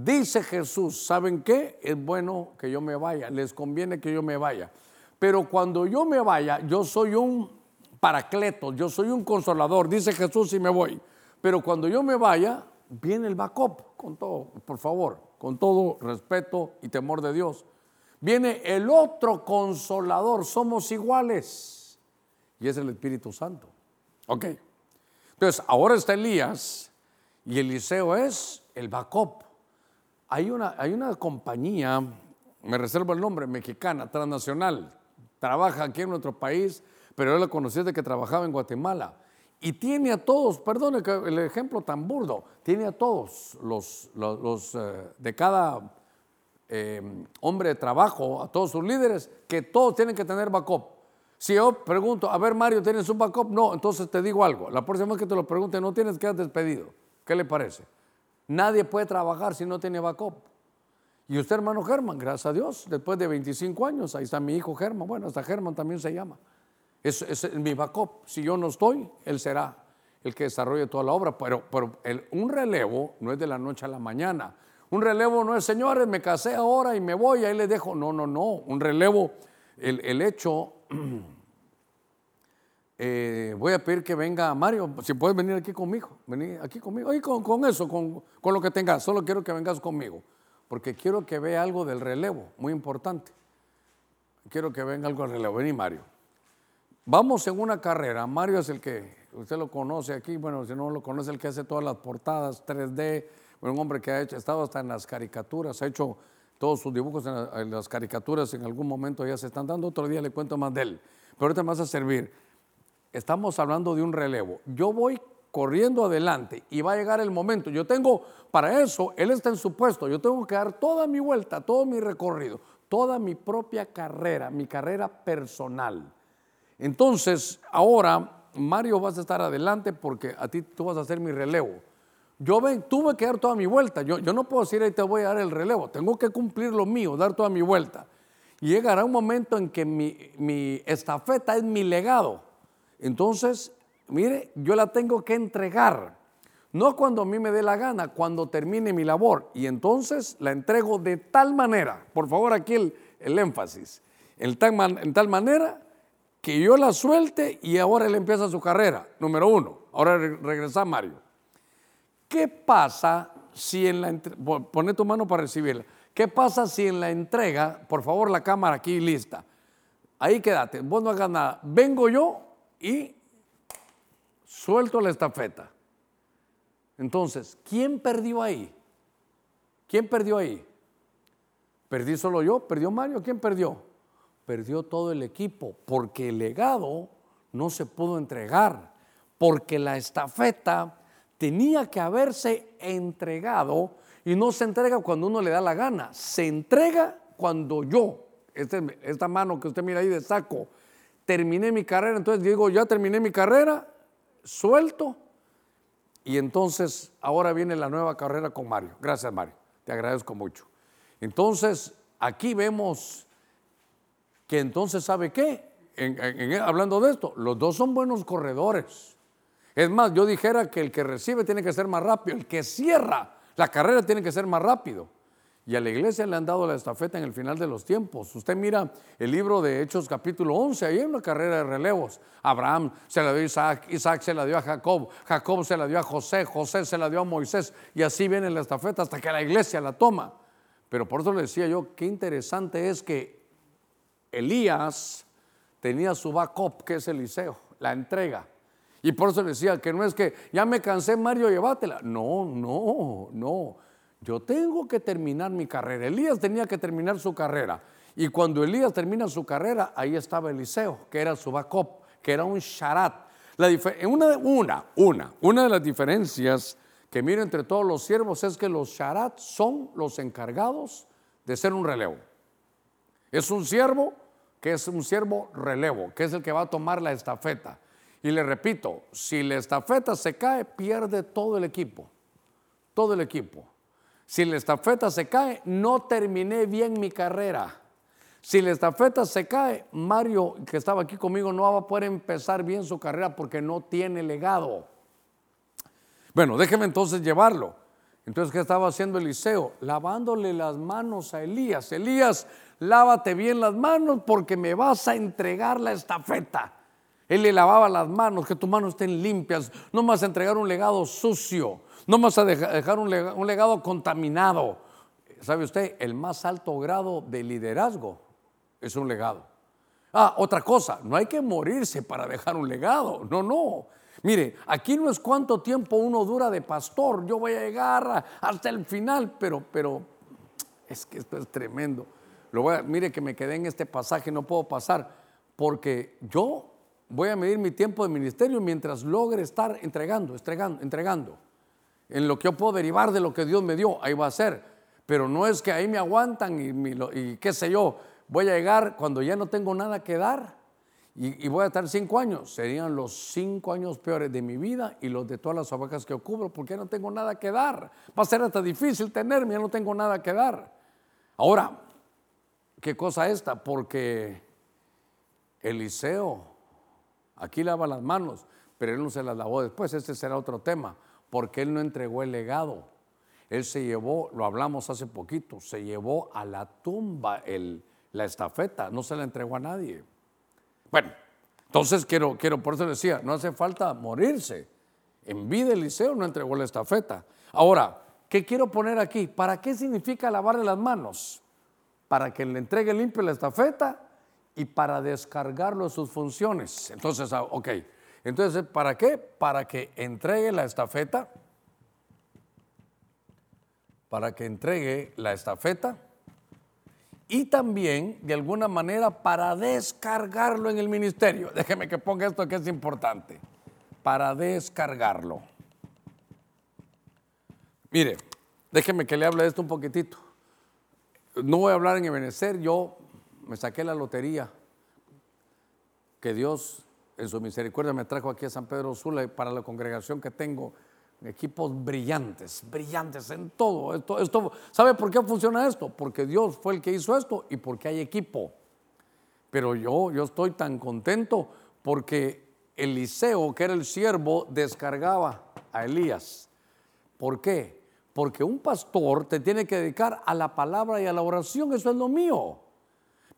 Dice Jesús, ¿saben qué? Es bueno que yo me vaya, les conviene que yo me vaya. Pero cuando yo me vaya, yo soy un paracleto, yo soy un consolador, dice Jesús y me voy. Pero cuando yo me vaya, viene el backup, con todo, por favor, con todo respeto y temor de Dios. Viene el otro consolador, somos iguales. Y es el Espíritu Santo. Ok. Entonces, ahora está Elías y Eliseo es el backup. Hay una, hay una compañía, me reservo el nombre, mexicana, transnacional, trabaja aquí en nuestro país, pero yo la conocí desde que trabajaba en Guatemala. Y tiene a todos, perdone el ejemplo tan burdo, tiene a todos los, los, eh, de cada eh, hombre de trabajo, a todos sus líderes, que todos tienen que tener backup. Si yo pregunto, a ver Mario, ¿tienes un backup? No, entonces te digo algo. La próxima vez que te lo pregunte, no tienes que quedar despedido. ¿Qué le parece? Nadie puede trabajar si no tiene backup. Y usted, hermano Germán, gracias a Dios, después de 25 años, ahí está mi hijo Germán, bueno, hasta Germán también se llama. Es, mi backup. Si yo no estoy, él será el que desarrolle toda la obra. Pero, un relevo no es de la noche a la mañana. Un relevo no es, señores, me casé ahora y me voy, ahí le dejo. No, no, no. Un relevo, el, el hecho, eh, voy a pedir que venga Mario, si puedes venir aquí conmigo, venir aquí conmigo, y con, con eso, con, con lo que tengas, solo quiero que vengas conmigo porque quiero que vea algo del relevo, muy importante. Quiero que venga algo del relevo. Vení, Mario. Vamos en una carrera. Mario es el que, usted lo conoce aquí, bueno, si no lo conoce, el que hace todas las portadas 3D, un hombre que ha hecho, estado hasta en las caricaturas, ha hecho todos sus dibujos en, las caricaturas, en algún momento ya se están dando, otro día le cuento más de él. Pero ahorita me vas a servir. Estamos hablando de un relevo. Yo voy corriendo adelante y va a llegar el momento. Yo tengo, para eso, Él está en su puesto, yo tengo que dar toda mi vuelta, todo mi recorrido, toda mi propia carrera, mi carrera personal. Entonces, ahora, Mario, vas a estar adelante porque a ti tú vas a hacer mi relevo. Yo ven, tuve que dar toda mi vuelta. Yo, yo no puedo decir ahí te voy a dar el relevo. Tengo que cumplir lo mío, dar toda mi vuelta. Y llegará un momento en que mi, mi estafeta es mi legado. Entonces, mire, yo la tengo que entregar. No cuando a mí me dé la gana, cuando termine mi labor. Y entonces la entrego de tal manera, por favor aquí el, énfasis, en tal, manera que yo la suelte y ahora él empieza su carrera. Número uno, ahora regresa Mario. ¿Qué pasa si en la pone tu mano para recibirla? ¿Qué pasa si en la entrega, por favor la cámara aquí lista, ahí quédate, vos no hagas nada, vengo yo y suelto la estafeta. Entonces, ¿quién perdió ahí? ¿Quién perdió ahí? ¿Perdí solo yo? ¿Perdió Mario? ¿Quién perdió? Perdió todo el equipo, porque el legado no se pudo entregar, porque la estafeta tenía que haberse entregado y no se entrega cuando uno le da la gana, se entrega cuando yo, este, esta mano que usted mira ahí de saco, terminé mi carrera, entonces digo, ya terminé mi carrera, suelto. Y entonces ahora viene la nueva carrera con Mario. Gracias Mario, te agradezco mucho. Entonces aquí vemos que entonces sabe qué, hablando de esto, los dos son buenos corredores. Es más, yo dijera que el que recibe tiene que ser más rápido, el que cierra la carrera tiene que ser más rápido. Y a la iglesia le han dado la estafeta en el final de los tiempos. Usted mira el libro de Hechos capítulo 11, ahí hay una carrera de relevos. Abraham se la dio a Isaac, Isaac se la dio a Jacob, Jacob se la dio a José, José se la dio a Moisés. Y así viene la estafeta hasta que la iglesia la toma. Pero por eso le decía yo, qué interesante es que Elías tenía su backup, que es Eliseo, la entrega. Y por eso le decía que no es que ya me cansé, Mario, llévatela. No, no, no. Yo tengo que terminar mi carrera. Elías tenía que terminar su carrera. Y cuando Elías termina su carrera, ahí estaba Eliseo, que era su backup, que era un sharat. La una, una, una, una de las diferencias que miro entre todos los siervos es que los sharat son los encargados de ser un relevo. Es un siervo que es un siervo relevo, que es el que va a tomar la estafeta. Y le repito, si la estafeta se cae, pierde todo el equipo, todo el equipo. Si la estafeta se cae, no terminé bien mi carrera. Si la estafeta se cae, Mario, que estaba aquí conmigo, no va a poder empezar bien su carrera porque no tiene legado. Bueno, déjeme entonces llevarlo. Entonces, ¿qué estaba haciendo Eliseo? Lavándole las manos a Elías. Elías, lávate bien las manos porque me vas a entregar la estafeta. Él le lavaba las manos, que tus manos estén limpias. No me vas a entregar un legado sucio. No me vas a dejar un legado contaminado. ¿Sabe usted? El más alto grado de liderazgo es un legado. Ah, otra cosa, no hay que morirse para dejar un legado. No, no. Mire, aquí no es cuánto tiempo uno dura de pastor. Yo voy a llegar hasta el final, pero, pero es que esto es tremendo. Mire que me quedé en este pasaje, no puedo pasar, porque yo voy a medir mi tiempo de ministerio mientras logre estar entregando, entregando, entregando. En lo que yo puedo derivar de lo que Dios me dio, ahí va a ser. Pero no es que ahí me aguantan y, qué sé yo, voy a llegar cuando ya no tengo nada que dar y, voy a estar cinco años. Serían los cinco años peores de mi vida y los de todas las ovejas que cubro porque ya no tengo nada que dar. Va a ser hasta difícil tenerme, ya no tengo nada que dar. Ahora, ¿qué cosa esta? Porque Eliseo aquí lava las manos, pero él no se las lavó después. Este será otro tema, porque él no entregó el legado. Él se llevó, lo hablamos hace poquito, se llevó a la tumba el, la estafeta, no se la entregó a nadie. Bueno, entonces quiero, quiero, por eso decía, no hace falta morirse. En vida Eliseo no entregó la estafeta. Ahora, ¿qué quiero poner aquí? ¿Para qué significa lavarle las manos? Para que le entregue limpio la estafeta y para descargarlo de sus funciones. Entonces, ah, ok. Entonces, ¿para qué? Para que entregue la estafeta. Para que entregue la estafeta y también de alguna manera para descargarlo en el ministerio. Déjeme que ponga esto que es importante, para descargarlo. Mire, déjeme que le hable de esto un poquitito. No voy a hablar en Ebenezer, yo me saqué la lotería que Dios en su misericordia me trajo aquí a San Pedro Sula para la congregación que tengo equipos brillantes, brillantes en todo. Esto, esto, ¿Sabe por qué funciona esto? Porque Dios fue el que hizo esto y porque hay equipo. Pero yo, yo estoy tan contento porque Eliseo, que era el siervo, descargaba a Elías. ¿Por qué? Porque un pastor te tiene que dedicar a la palabra y a la oración, eso es lo mío.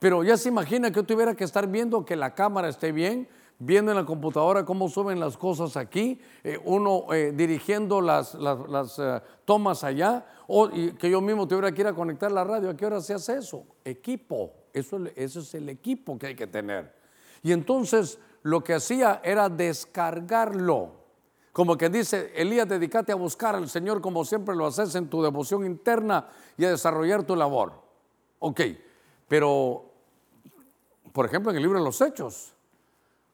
Pero ya se imagina que tuviera que estar viendo que la cámara esté bien, viendo en la computadora cómo suben las cosas aquí, eh, uno eh, dirigiendo las, eh, tomas allá, o que yo mismo tuviera que ir a conectar la radio. ¿A qué hora se hace eso? Equipo, eso es el equipo que hay que tener. Y entonces lo que hacía era descargarlo. Como que dice, Elías, dedícate a buscar al Señor como siempre lo haces en tu devoción interna y a desarrollar tu labor. Ok, pero, por ejemplo, en el libro de los Hechos,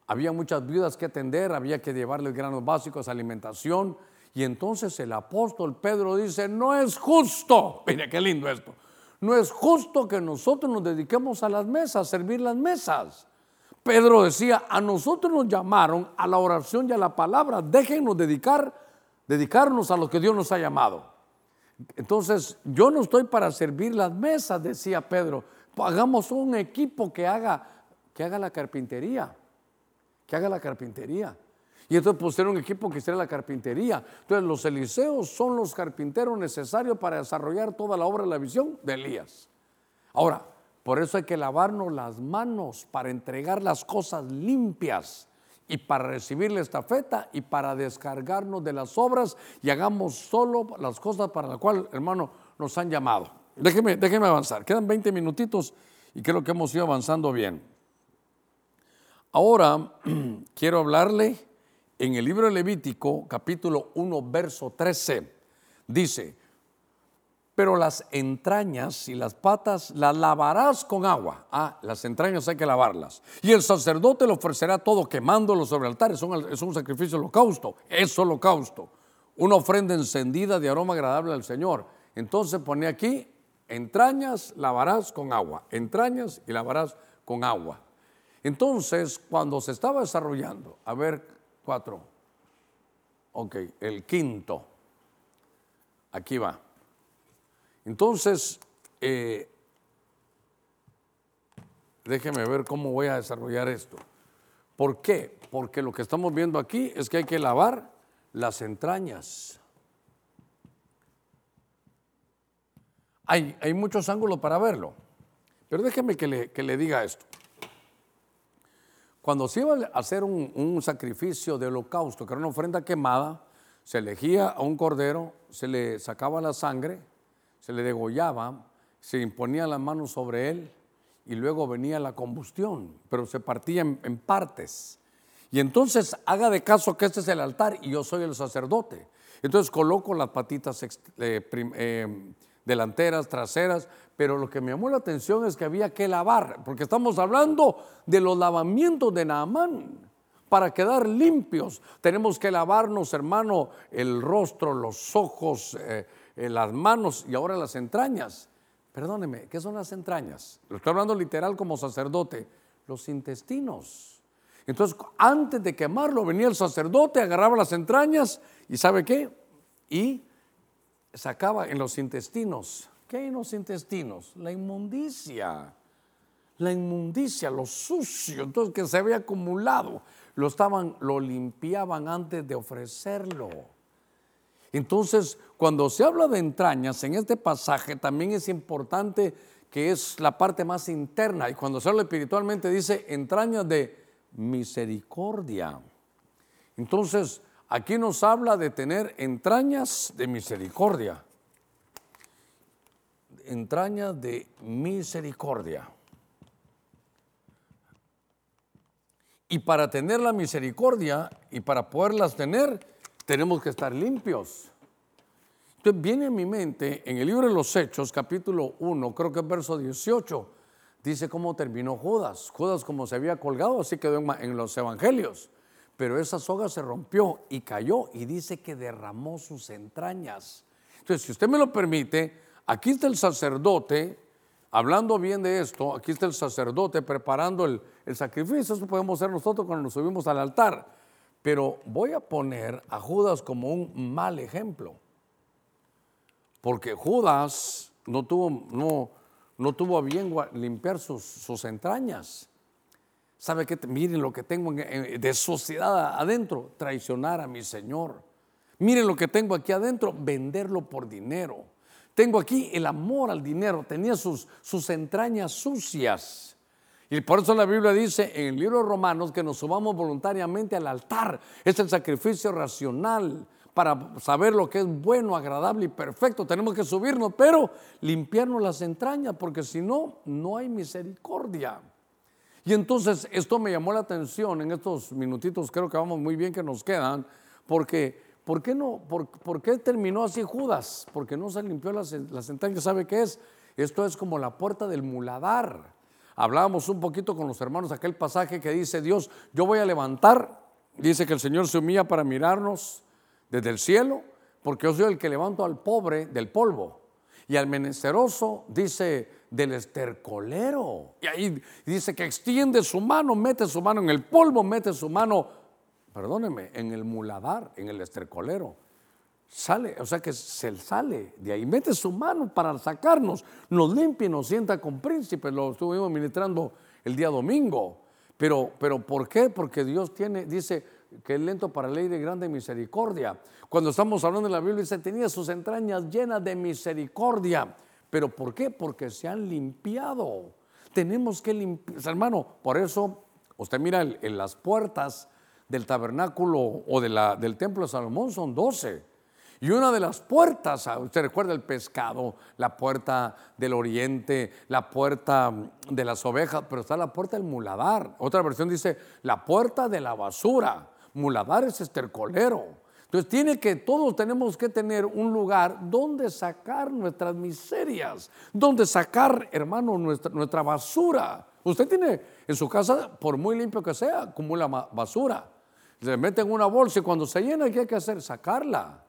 había muchas viudas que atender, había que llevarles granos básicos, alimentación. Y entonces el apóstol Pedro dice, no es justo, mire qué lindo esto, no es justo que nosotros nos dediquemos a las mesas, servir las mesas. Pedro decía, a nosotros nos llamaron a la oración y a la palabra, déjennos dedicar, dedicarnos a lo que Dios nos ha llamado. Entonces, yo no estoy para servir las mesas, decía Pedro, hagamos un equipo que haga, que haga la carpintería que haga la carpintería. Y entonces pusieron un equipo que hiciera la carpintería. Entonces los Eliseos son los carpinteros necesarios para desarrollar toda la obra de la visión de Elías. Ahora, por eso hay que lavarnos las manos para entregar las cosas limpias y para recibir la estafeta y para descargarnos de las obras y hagamos solo las cosas para las cuales, hermano, nos han llamado. Déjeme, déjeme avanzar. Quedan 20 minutitos y creo que hemos ido avanzando bien. Ahora quiero hablarle en el libro de Levítico, capítulo 1, verso 13. Dice, pero las entrañas y las patas las lavarás con agua. Ah, las entrañas hay que lavarlas. Y el sacerdote le ofrecerá todo quemándolo sobre el altar. Es un, es un sacrificio holocausto. Es holocausto. Una ofrenda encendida de aroma agradable al Señor. Entonces pone aquí, entrañas lavarás con agua. Entrañas y lavarás con agua. Entonces, cuando se estaba desarrollando, a ver, cuatro. Ok, el quinto. Aquí va. Entonces, eh, déjeme ver cómo voy a desarrollar esto. ¿Por qué? Porque lo que estamos viendo aquí es que hay que lavar las entrañas. Hay, muchos ángulos para verlo, pero déjeme que le, diga esto. Cuando se iba a hacer un, un, sacrificio de holocausto, que era una ofrenda quemada, se elegía a un cordero, se le sacaba la sangre, se le degollaba, se imponía las manos sobre él y luego venía la combustión, pero se partía en, partes. Y entonces haga de caso que este es el altar y yo soy el sacerdote. Entonces coloco las patitas eh, eh, delanteras, traseras, pero lo que me llamó la atención es que había que lavar, porque estamos hablando de los lavamientos de Naamán. Para quedar limpios tenemos que lavarnos, hermano, el rostro, los ojos, eh, eh, las manos y ahora las entrañas. Perdóneme, ¿qué son las entrañas? Lo estoy hablando literal como sacerdote. Los intestinos. Entonces, antes de quemarlo, venía el sacerdote, agarraba las entrañas y ¿sabe qué? Y sacaba en los intestinos. ¿Qué hay en los intestinos? La inmundicia. La inmundicia, lo sucio, entonces que se había acumulado, lo estaban, lo limpiaban antes de ofrecerlo. Entonces, cuando se habla de entrañas en este pasaje, también es importante que es la parte más interna. Y cuando se habla espiritualmente, dice entrañas de misericordia. Entonces, aquí nos habla de tener entrañas de misericordia. Entrañas de misericordia. Y para tener la misericordia y para poderlas tener, tenemos que estar limpios. Entonces viene en mi mente, en el libro de los Hechos, capítulo 1, creo que es verso 18, dice cómo terminó Judas. Judas como se había colgado, así quedó en, los evangelios. Pero esa soga se rompió y cayó y dice que derramó sus entrañas. Entonces, si usted me lo permite, aquí está el sacerdote, hablando bien de esto, aquí está el sacerdote preparando el, sacrificio. Eso podemos hacer nosotros cuando nos subimos al altar. Pero voy a poner a Judas como un mal ejemplo. Porque Judas no tuvo, no, no tuvo a bien limpiar sus, sus entrañas. ¿Sabe qué? Miren lo que tengo de sociedad adentro, traicionar a mi Señor. Miren lo que tengo aquí adentro, venderlo por dinero. Tengo aquí el amor al dinero, tenía sus, sus entrañas sucias. Y por eso la Biblia dice en el libro de Romanos que nos subamos voluntariamente al altar. Es el sacrificio racional para saber lo que es bueno, agradable y perfecto. Tenemos que subirnos, pero limpiarnos las entrañas, porque si no, no hay misericordia. Y entonces esto me llamó la atención en estos minutitos, creo que vamos muy bien que nos quedan, porque ¿por qué, no, por, qué terminó así Judas? Porque no se limpió las, las entrañas. ¿Sabe qué es? Esto es como la puerta del muladar. Hablábamos un poquito con los hermanos aquel pasaje que dice Dios, yo voy a levantar, dice que el Señor se humilla para mirarnos desde el cielo, porque yo soy el que levanto al pobre del polvo y al menesteroso, dice, del estercolero. Y ahí dice que extiende su mano, mete su mano en el polvo, mete su mano, perdóneme, en el muladar, en el estercolero. Sale, o sea que se sale de ahí, mete su mano para sacarnos, nos limpia y nos sienta con príncipes. Lo estuvimos ministrando el día domingo. Pero, pero ¿por qué? Porque Dios tiene, dice que es lento para ley de grande misericordia. Cuando estamos hablando de la Biblia, dice, tenía sus entrañas llenas de misericordia. ¿Pero por qué? Porque se han limpiado. Tenemos que limpiar, hermano, por eso usted mira en las puertas del tabernáculo o del templo de Salomón son doce. Y una de las puertas, ah, usted recuerda el pescado, la puerta del oriente, la puerta de las ovejas, pero está la puerta del muladar. Otra versión dice la puerta de la basura. Muladar es estercolero. Entonces tiene que, todos tenemos que tener un lugar donde sacar nuestras miserias, donde sacar, hermano, nuestra, basura. Usted tiene en su casa, por muy limpio que sea, acumula basura. Se mete en una bolsa y cuando se llena, ¿qué hay que hacer? Sacarla.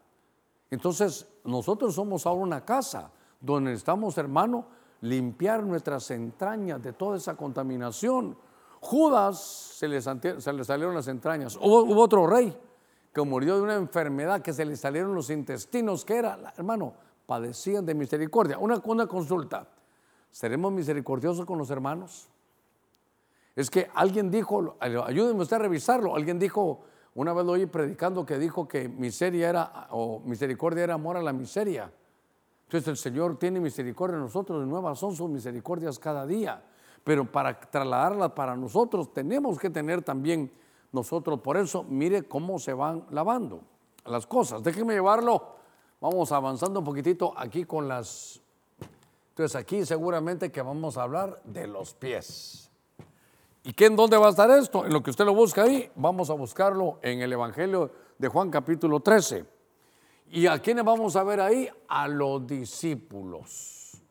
Entonces, nosotros somos ahora una casa donde estamos, hermano, limpiar nuestras entrañas de toda esa contaminación. Judas se le, salieron las entrañas. hubo otro rey que murió de una enfermedad que se le salieron los intestinos, que era, hermano, padecían de misericordia. Una, consulta, ¿seremos misericordiosos con los hermanos? Es que alguien dijo, ayúdenme usted a revisarlo, alguien dijo, una vez lo oí predicando que dijo que miseria era, o misericordia era amor a la miseria. Entonces el Señor tiene misericordia de nosotros, de nuevas son sus misericordias cada día. Pero para trasladarlas para nosotros tenemos que tener también nosotros. Por eso, mire cómo se van lavando las cosas. Déjenme llevarlo. Vamos avanzando un poquitito aquí con las... Entonces aquí seguramente que vamos a hablar de los pies. ¿Y qué en dónde va a estar esto? En lo que usted lo busca ahí, vamos a buscarlo en el Evangelio de Juan capítulo 13. ¿Y a quiénes vamos a ver ahí? A los discípulos.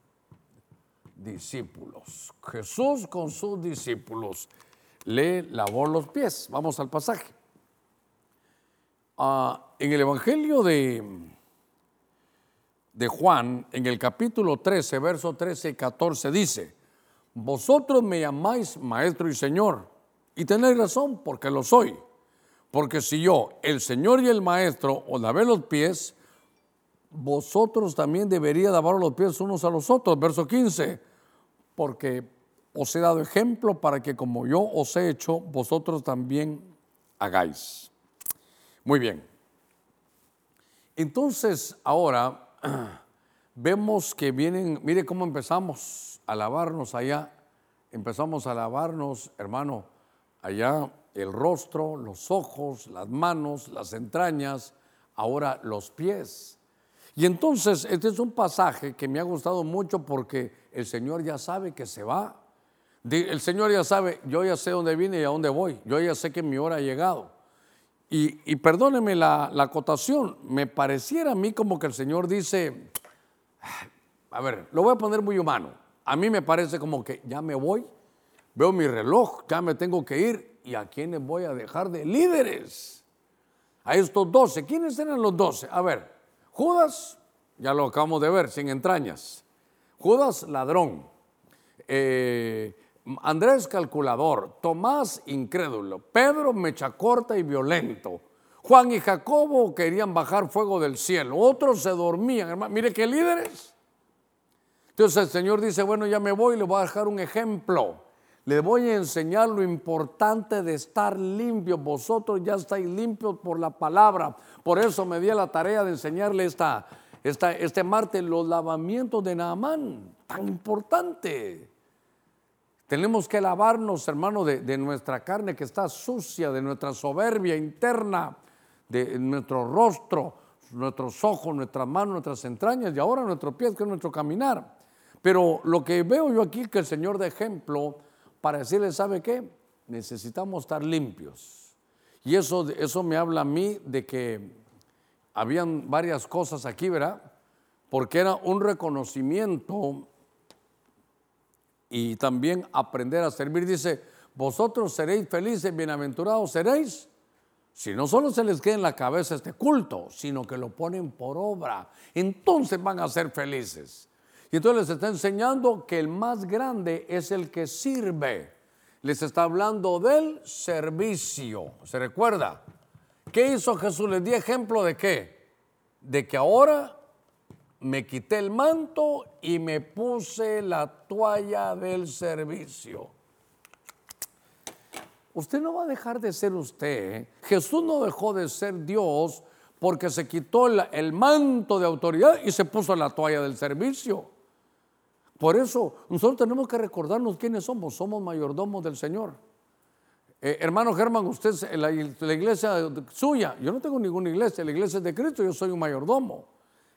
Discípulos. Jesús con sus discípulos le lavó los pies. Vamos al pasaje. Ah, en el Evangelio de, de Juan, en el capítulo 13, verso 13 y 14, dice, vosotros me llamáis maestro y señor, y tenéis razón porque lo soy. Porque si yo, el Señor y el Maestro, os lavé los pies, vosotros también deberíais lavar los pies unos a los otros. Verso 15, porque os he dado ejemplo para que como yo os he hecho, vosotros también hagáis. Muy bien. Entonces, ahora vemos que vienen, mire cómo empezamos a lavarnos allá. Empezamos a lavarnos, hermano, allá el rostro, los ojos, las manos, las entrañas, ahora los pies. Y entonces, este es un pasaje que me ha gustado mucho porque el Señor ya sabe que se va el Señor ya sabe, yo ya sé dónde vine y a dónde voy. Yo ya sé que mi hora ha llegado. Y, perdóneme la, la, acotación, me pareciera a mí como que el Señor dice, a ver, lo voy a poner muy humano. A mí me parece como que ya me voy, veo mi reloj, ya me tengo que ir. ¿Y a quiénes voy a dejar de líderes? A estos doce. ¿Quiénes eran los doce? A ver, Judas, ya lo acabamos de ver, sin entrañas. Judas, ladrón. Eh, Andrés calculador, Tomás incrédulo, Pedro mecha corta y violento, Juan y Jacobo querían bajar fuego del cielo, otros se dormían, hermano. Mire qué líderes. Entonces el Señor dice, bueno, ya me voy, le voy a dejar un ejemplo. Le voy a enseñar lo importante de estar limpios. Vosotros ya estáis limpios por la palabra. Por eso me di a la tarea de enseñarle esta, esta, este martes los lavamientos de Naamán, tan importante. Tenemos que lavarnos, hermano, de, nuestra carne que está sucia, de nuestra soberbia interna, de nuestro rostro, nuestros ojos, nuestras manos, nuestras entrañas y ahora nuestros pies, que es nuestro caminar. Pero lo que veo yo aquí que el Señor de ejemplo para decirle, ¿sabe qué? Necesitamos estar limpios. Y eso, eso me habla a mí de que habían varias cosas aquí, ¿verdad? Porque era un reconocimiento y también aprender a servir. Dice, vosotros seréis felices, bienaventurados seréis, si no solo se les queda en la cabeza este culto, sino que lo ponen por obra, entonces van a ser felices. Y entonces les está enseñando que el más grande es el que sirve. Les está hablando del servicio. ¿Se recuerda? ¿Qué hizo Jesús? Les di ejemplo de qué? De que ahora me quité el manto y me puse la toalla del servicio. Usted no va a dejar de ser usted. ¿eh? Jesús no dejó de ser Dios porque se quitó el, manto de autoridad y se puso la toalla del servicio. Por eso nosotros tenemos que recordarnos quiénes somos. Somos mayordomos del Señor. Eh, hermano Germán, usted la, la iglesia suya. Yo no tengo ninguna iglesia. La iglesia es de Cristo. Yo soy un mayordomo.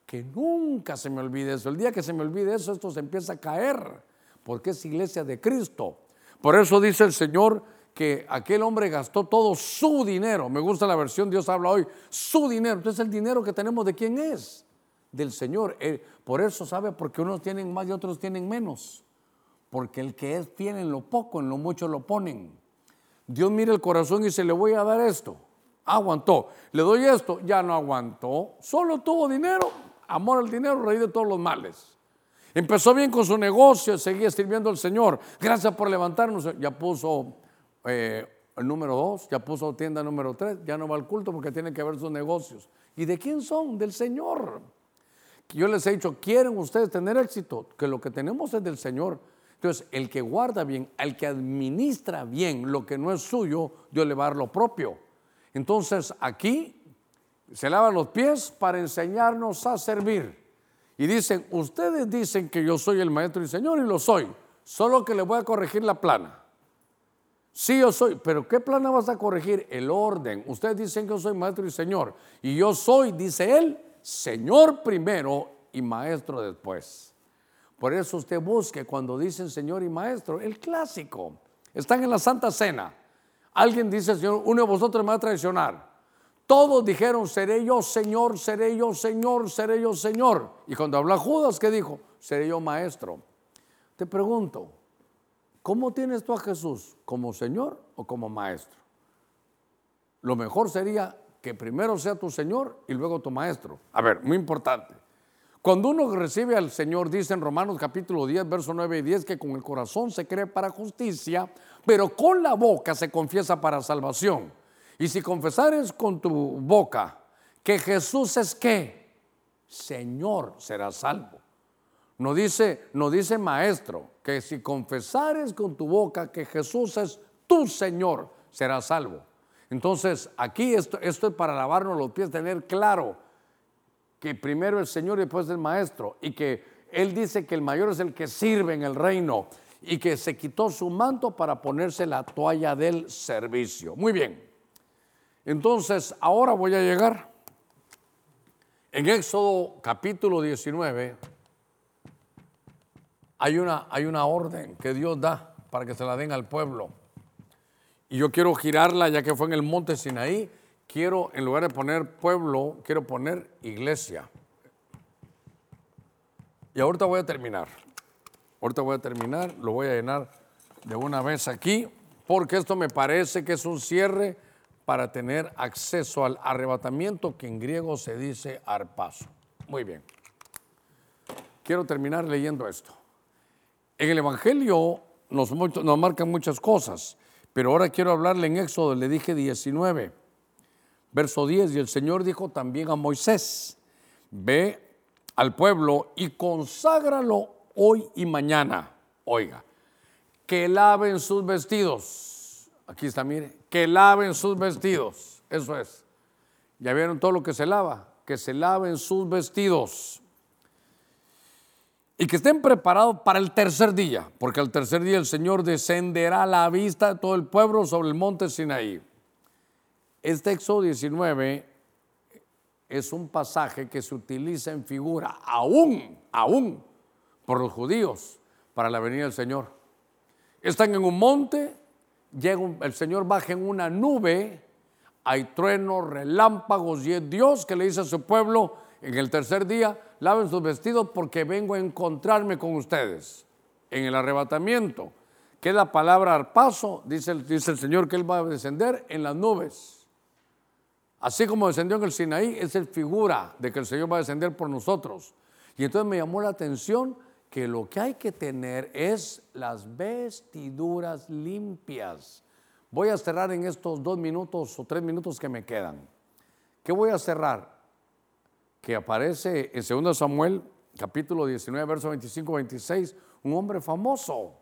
Que nunca se me olvide eso. El día que se me olvide eso, esto se empieza a caer, porque es iglesia de Cristo. Por eso dice el Señor que aquel hombre gastó todo su dinero. Me gusta la versión Dios habla hoy, su dinero. Entonces el dinero que tenemos de quién es? Del Señor. Eh, por eso sabe, porque unos tienen más y otros tienen menos. Porque el que es fiel en lo poco, en lo mucho lo ponen. Dios mira el corazón y dice, le voy a dar esto. Aguantó. Le doy esto, ya no aguantó. Solo tuvo dinero, amor al dinero, rey de todos los males. Empezó bien con su negocio, seguía sirviendo al Señor. Gracias por levantarnos. Ya puso eh, el número dos, ya puso tienda número tres, ya no va al culto porque tiene que ver sus negocios. ¿Y de quién son? Del Señor. Yo les he dicho, ¿quieren ustedes tener éxito? Que lo que tenemos es del Señor. Entonces, el que guarda bien, el que administra bien lo que no es suyo, Dios le va a dar lo propio. Entonces, aquí se lavan los pies para enseñarnos a servir. Y dicen, ustedes dicen que yo soy el maestro y señor y lo soy, solo que le voy a corregir la plana. Sí, yo soy, pero ¿qué plana vas a corregir? El orden. Ustedes dicen que yo soy maestro y señor. Y yo soy, dice él, señor primero y maestro después. Por eso usted busque cuando dicen señor y maestro, el clásico. Están en la Santa Cena. Alguien dice, Señor, uno de vosotros me va a traicionar. Todos dijeron, seré yo Señor, seré yo Señor, seré yo Señor. Y cuando habla Judas, ¿qué dijo? Seré yo maestro. Te pregunto, ¿cómo tienes tú a Jesús? ¿Como Señor o como maestro? Lo mejor sería que primero sea tu Señor y luego tu maestro. A ver, muy importante. Cuando uno recibe al Señor, dice en Romanos capítulo 10, verso 9 y 10, que con el corazón se cree para justicia, pero con la boca se confiesa para salvación. Y si confesares con tu boca que Jesús es qué, Señor, será salvo. No dice, no dice maestro, que si confesares con tu boca que Jesús es tu Señor, será salvo. Entonces, aquí esto, esto es para lavarnos los pies, tener claro que primero el Señor y después el Maestro, y que Él dice que el mayor es el que sirve en el reino, y que se quitó su manto para ponerse la toalla del servicio. Muy bien. Entonces, ahora voy a llegar. En Éxodo capítulo 19 hay una, hay una orden que Dios da para que se la den al pueblo. Y yo quiero girarla, ya que fue en el monte Sinaí, quiero, en lugar de poner pueblo, quiero poner iglesia. Y ahorita voy a terminar. Ahorita voy a terminar, lo voy a llenar de una vez aquí, porque esto me parece que es un cierre para tener acceso al arrebatamiento que en griego se dice arpazo. Muy bien. Quiero terminar leyendo esto. En el Evangelio nos, marcan muchas cosas, pero ahora quiero hablarle en Éxodo, le dije 19, verso 10, y el Señor dijo también a Moisés, ve al pueblo y conságralo hoy y mañana. Oiga, que laven sus vestidos. Aquí está, mire que laven sus vestidos. Eso es. ¿Ya vieron todo lo que se lava? Que se laven sus vestidos. Y que estén preparados para el tercer día, porque al tercer día el Señor descenderá a la vista de todo el pueblo sobre el monte Sinaí. Este Éxodo 19 es un pasaje que se utiliza en figura, aún, aún, por los judíos, para la venida del Señor. Están en un monte, llega el Señor baja en una nube, hay truenos, relámpagos y es Dios que le dice a su pueblo en el tercer día, laven sus vestidos porque vengo a encontrarme con ustedes en el arrebatamiento. Que la palabra arpazo, dice, dice el Señor que Él va a descender en las nubes. Así como descendió en el Sinaí, es el figura de que el Señor va a descender por nosotros. Y entonces me llamó la atención que lo que hay que tener es las vestiduras limpias. Voy a cerrar en estos dos minutos o tres minutos que me quedan. ¿Qué voy a cerrar? Que aparece en 2 Samuel, capítulo 19, verso 25-26, un hombre famoso.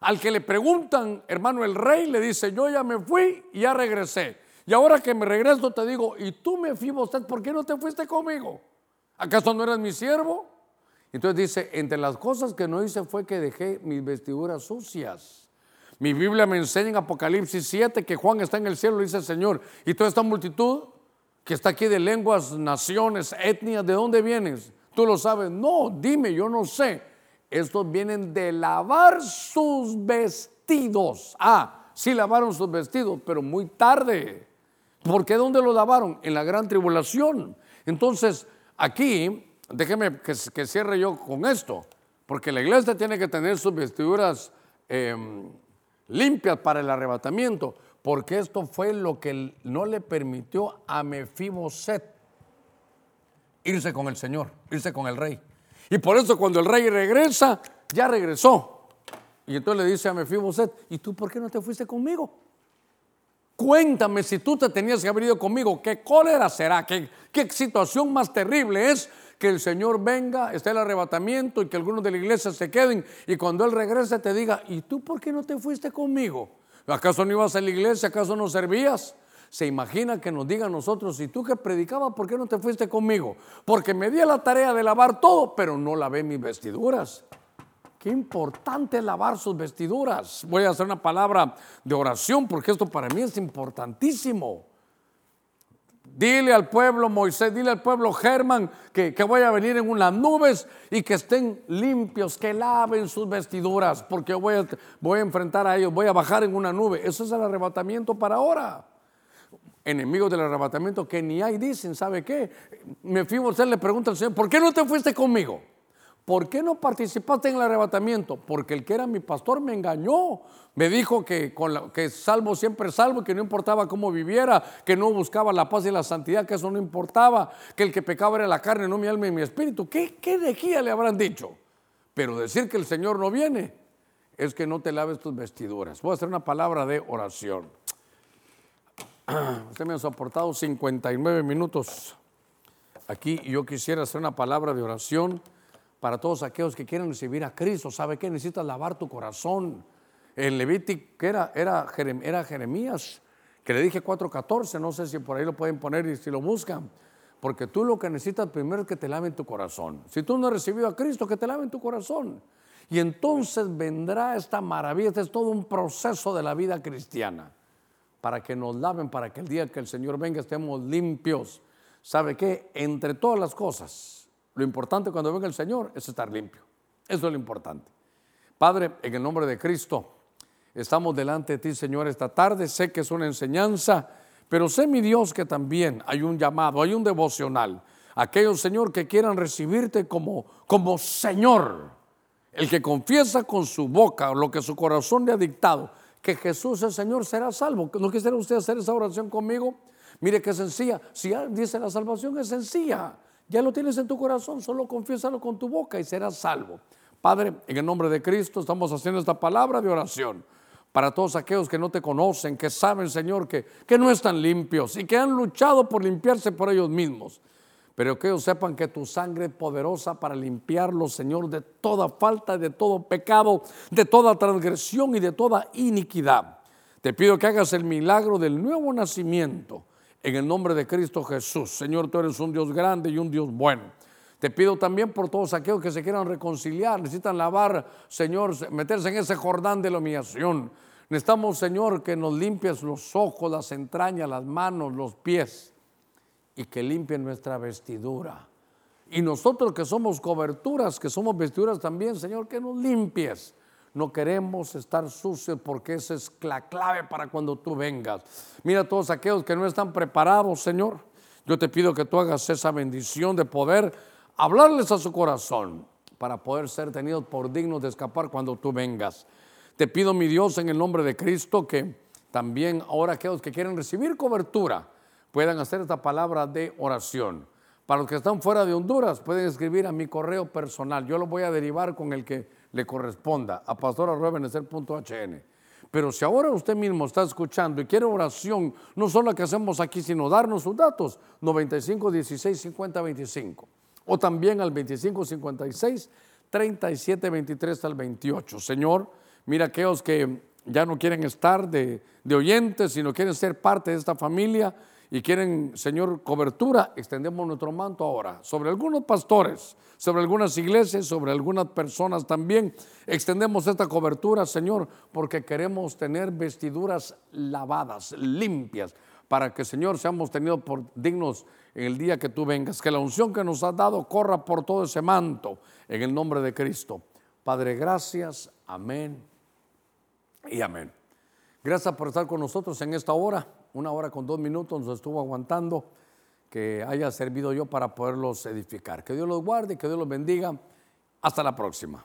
Al que le preguntan, hermano, el rey le dice, yo ya me fui y ya regresé. Y ahora que me regreso te digo, ¿y tú me fui usted? ¿Por qué no te fuiste conmigo? ¿Acaso no eras mi siervo? Entonces dice, entre las cosas que no hice fue que dejé mis vestiduras sucias. Mi Biblia me enseña en Apocalipsis 7 que Juan está en el cielo, dice el Señor, y toda esta multitud que está aquí de lenguas, naciones, etnias, ¿de dónde vienes? Tú lo sabes. No, dime, yo no sé. Estos vienen de lavar sus vestidos. Ah, sí lavaron sus vestidos, pero muy tarde. ¿Por qué dónde lo lavaron? En la gran tribulación. Entonces, aquí, déjeme que, cierre yo con esto, porque la iglesia tiene que tener sus vestiduras em, limpias para el arrebatamiento, porque esto fue lo que no le permitió a Mefiboset irse con el Señor, irse con el rey. Y por eso cuando el rey regresa, ya regresó. Y entonces le dice a Mefiboset, ¿y tú por qué no te fuiste conmigo? Cuéntame si tú te tenías que haber ido conmigo, ¿qué cólera será? ¿Qué, qué situación más terrible es que el Señor venga, esté el arrebatamiento y que algunos de la iglesia se queden y cuando Él regrese te diga, ¿y tú por qué no te fuiste conmigo? ¿Acaso no ibas a la iglesia? ¿Acaso no servías? Se imagina que nos diga a nosotros, ¿y tú que predicabas, por qué no te fuiste conmigo? Porque me di a la tarea de lavar todo, pero no lavé mis vestiduras. Qué importante es lavar sus vestiduras. Voy a hacer una palabra de oración porque esto para mí es importantísimo. Dile al pueblo Moisés, dile al pueblo Germán que, que, voy a venir en unas nubes y que estén limpios, que laven sus vestiduras, porque voy a, voy a enfrentar a ellos, voy a bajar en una nube. Eso es el arrebatamiento para ahora. Enemigos del arrebatamiento que ni hay dicen, ¿sabe qué? Me fui a le pregunta al Señor, ¿por qué no te fuiste conmigo? ¿Por qué no participaste en el arrebatamiento? Porque el que era mi pastor me engañó. Me dijo que, con que salvo siempre salvo, que no importaba cómo viviera, que no buscaba la paz y la santidad, que eso no importaba, que el que pecaba era la carne, no mi alma y mi espíritu. ¿Qué, qué de le habrán dicho? Pero decir que el Señor no viene es que no te laves tus vestiduras. Voy a hacer una palabra de oración. Usted me ha soportado 59 minutos aquí yo quisiera hacer una palabra de oración para todos aquellos que quieren recibir a Cristo. ¿Sabe qué? Necesitas lavar tu corazón. El Levítico era, era, era Jeremías, que le dije 4.14, no sé si por ahí lo pueden poner y si lo buscan. Porque tú lo que necesitas primero es que te laven tu corazón. Si tú no has recibido a Cristo, que te laven tu corazón. Y entonces vendrá esta maravilla, este es todo un proceso de la vida cristiana, para que nos laven, para que el día que el Señor venga estemos limpios. ¿Sabe qué? Entre todas las cosas, lo importante cuando venga el Señor es estar limpio. Eso es lo importante. Padre, en el nombre de Cristo, estamos delante de ti, Señor, esta tarde. Sé que es una enseñanza, pero sé, mi Dios, que también hay un llamado, hay un devocional. Aquellos, Señor, que quieran recibirte como, como Señor. El que confiesa con su boca lo que su corazón le ha dictado, que Jesús es Señor, será salvo. ¿No quisiera usted hacer esa oración conmigo? Mire qué sencilla. Si dice la salvación es sencilla. Ya lo tienes en tu corazón, solo confiésalo con tu boca y serás salvo. Padre, en el nombre de Cristo estamos haciendo esta palabra de oración para todos aquellos que no te conocen, que saben, Señor, que, que no están limpios y que han luchado por limpiarse por ellos mismos. Pero que ellos sepan que tu sangre es poderosa para limpiarlos, Señor, de toda falta, de todo pecado, de toda transgresión y de toda iniquidad. Te pido que hagas el milagro del nuevo nacimiento en el nombre de Cristo Jesús. Señor, tú eres un Dios grande y un Dios bueno. Te pido también por todos aquellos que se quieran reconciliar, necesitan lavar, Señor, meterse en ese Jordán de la humillación. Necesitamos, Señor, que nos limpies los ojos, las entrañas, las manos, los pies y que limpien nuestra vestidura. Y nosotros que somos coberturas, que somos vestiduras también, Señor, que nos limpies no queremos estar sucios porque esa es la clave para cuando tú vengas. Mira a todos aquellos que no están preparados, Señor. Yo te pido que tú hagas esa bendición de poder hablarles a su corazón para poder ser tenidos por dignos de escapar cuando tú vengas. Te pido, mi Dios, en el nombre de Cristo, que también ahora aquellos que quieren recibir cobertura puedan hacer esta palabra de oración. Para los que están fuera de Honduras, pueden escribir a mi correo personal. Yo lo voy a derivar con el que le corresponda a pastor.hn. Pero si ahora usted mismo está escuchando y quiere oración, no solo la que hacemos aquí, sino darnos sus datos, 95 16 50 25. O también al 25 56 37 23 al 28. Señor, mira aquellos que ya no quieren estar de, de oyentes, sino quieren ser parte de esta familia y quieren, Señor, cobertura, extendemos nuestro manto ahora sobre algunos pastores, sobre algunas iglesias, sobre algunas personas también. Extendemos esta cobertura, Señor, porque queremos tener vestiduras lavadas, limpias, para que, Señor, seamos tenidos por dignos en el día que tú vengas. Que la unción que nos has dado corra por todo ese manto, en el nombre de Cristo. Padre, gracias. Amén y amén. Gracias por estar con nosotros en esta hora, una hora con dos minutos nos estuvo aguantando, que haya servido yo para poderlos edificar. Que Dios los guarde, que Dios los bendiga. Hasta la próxima.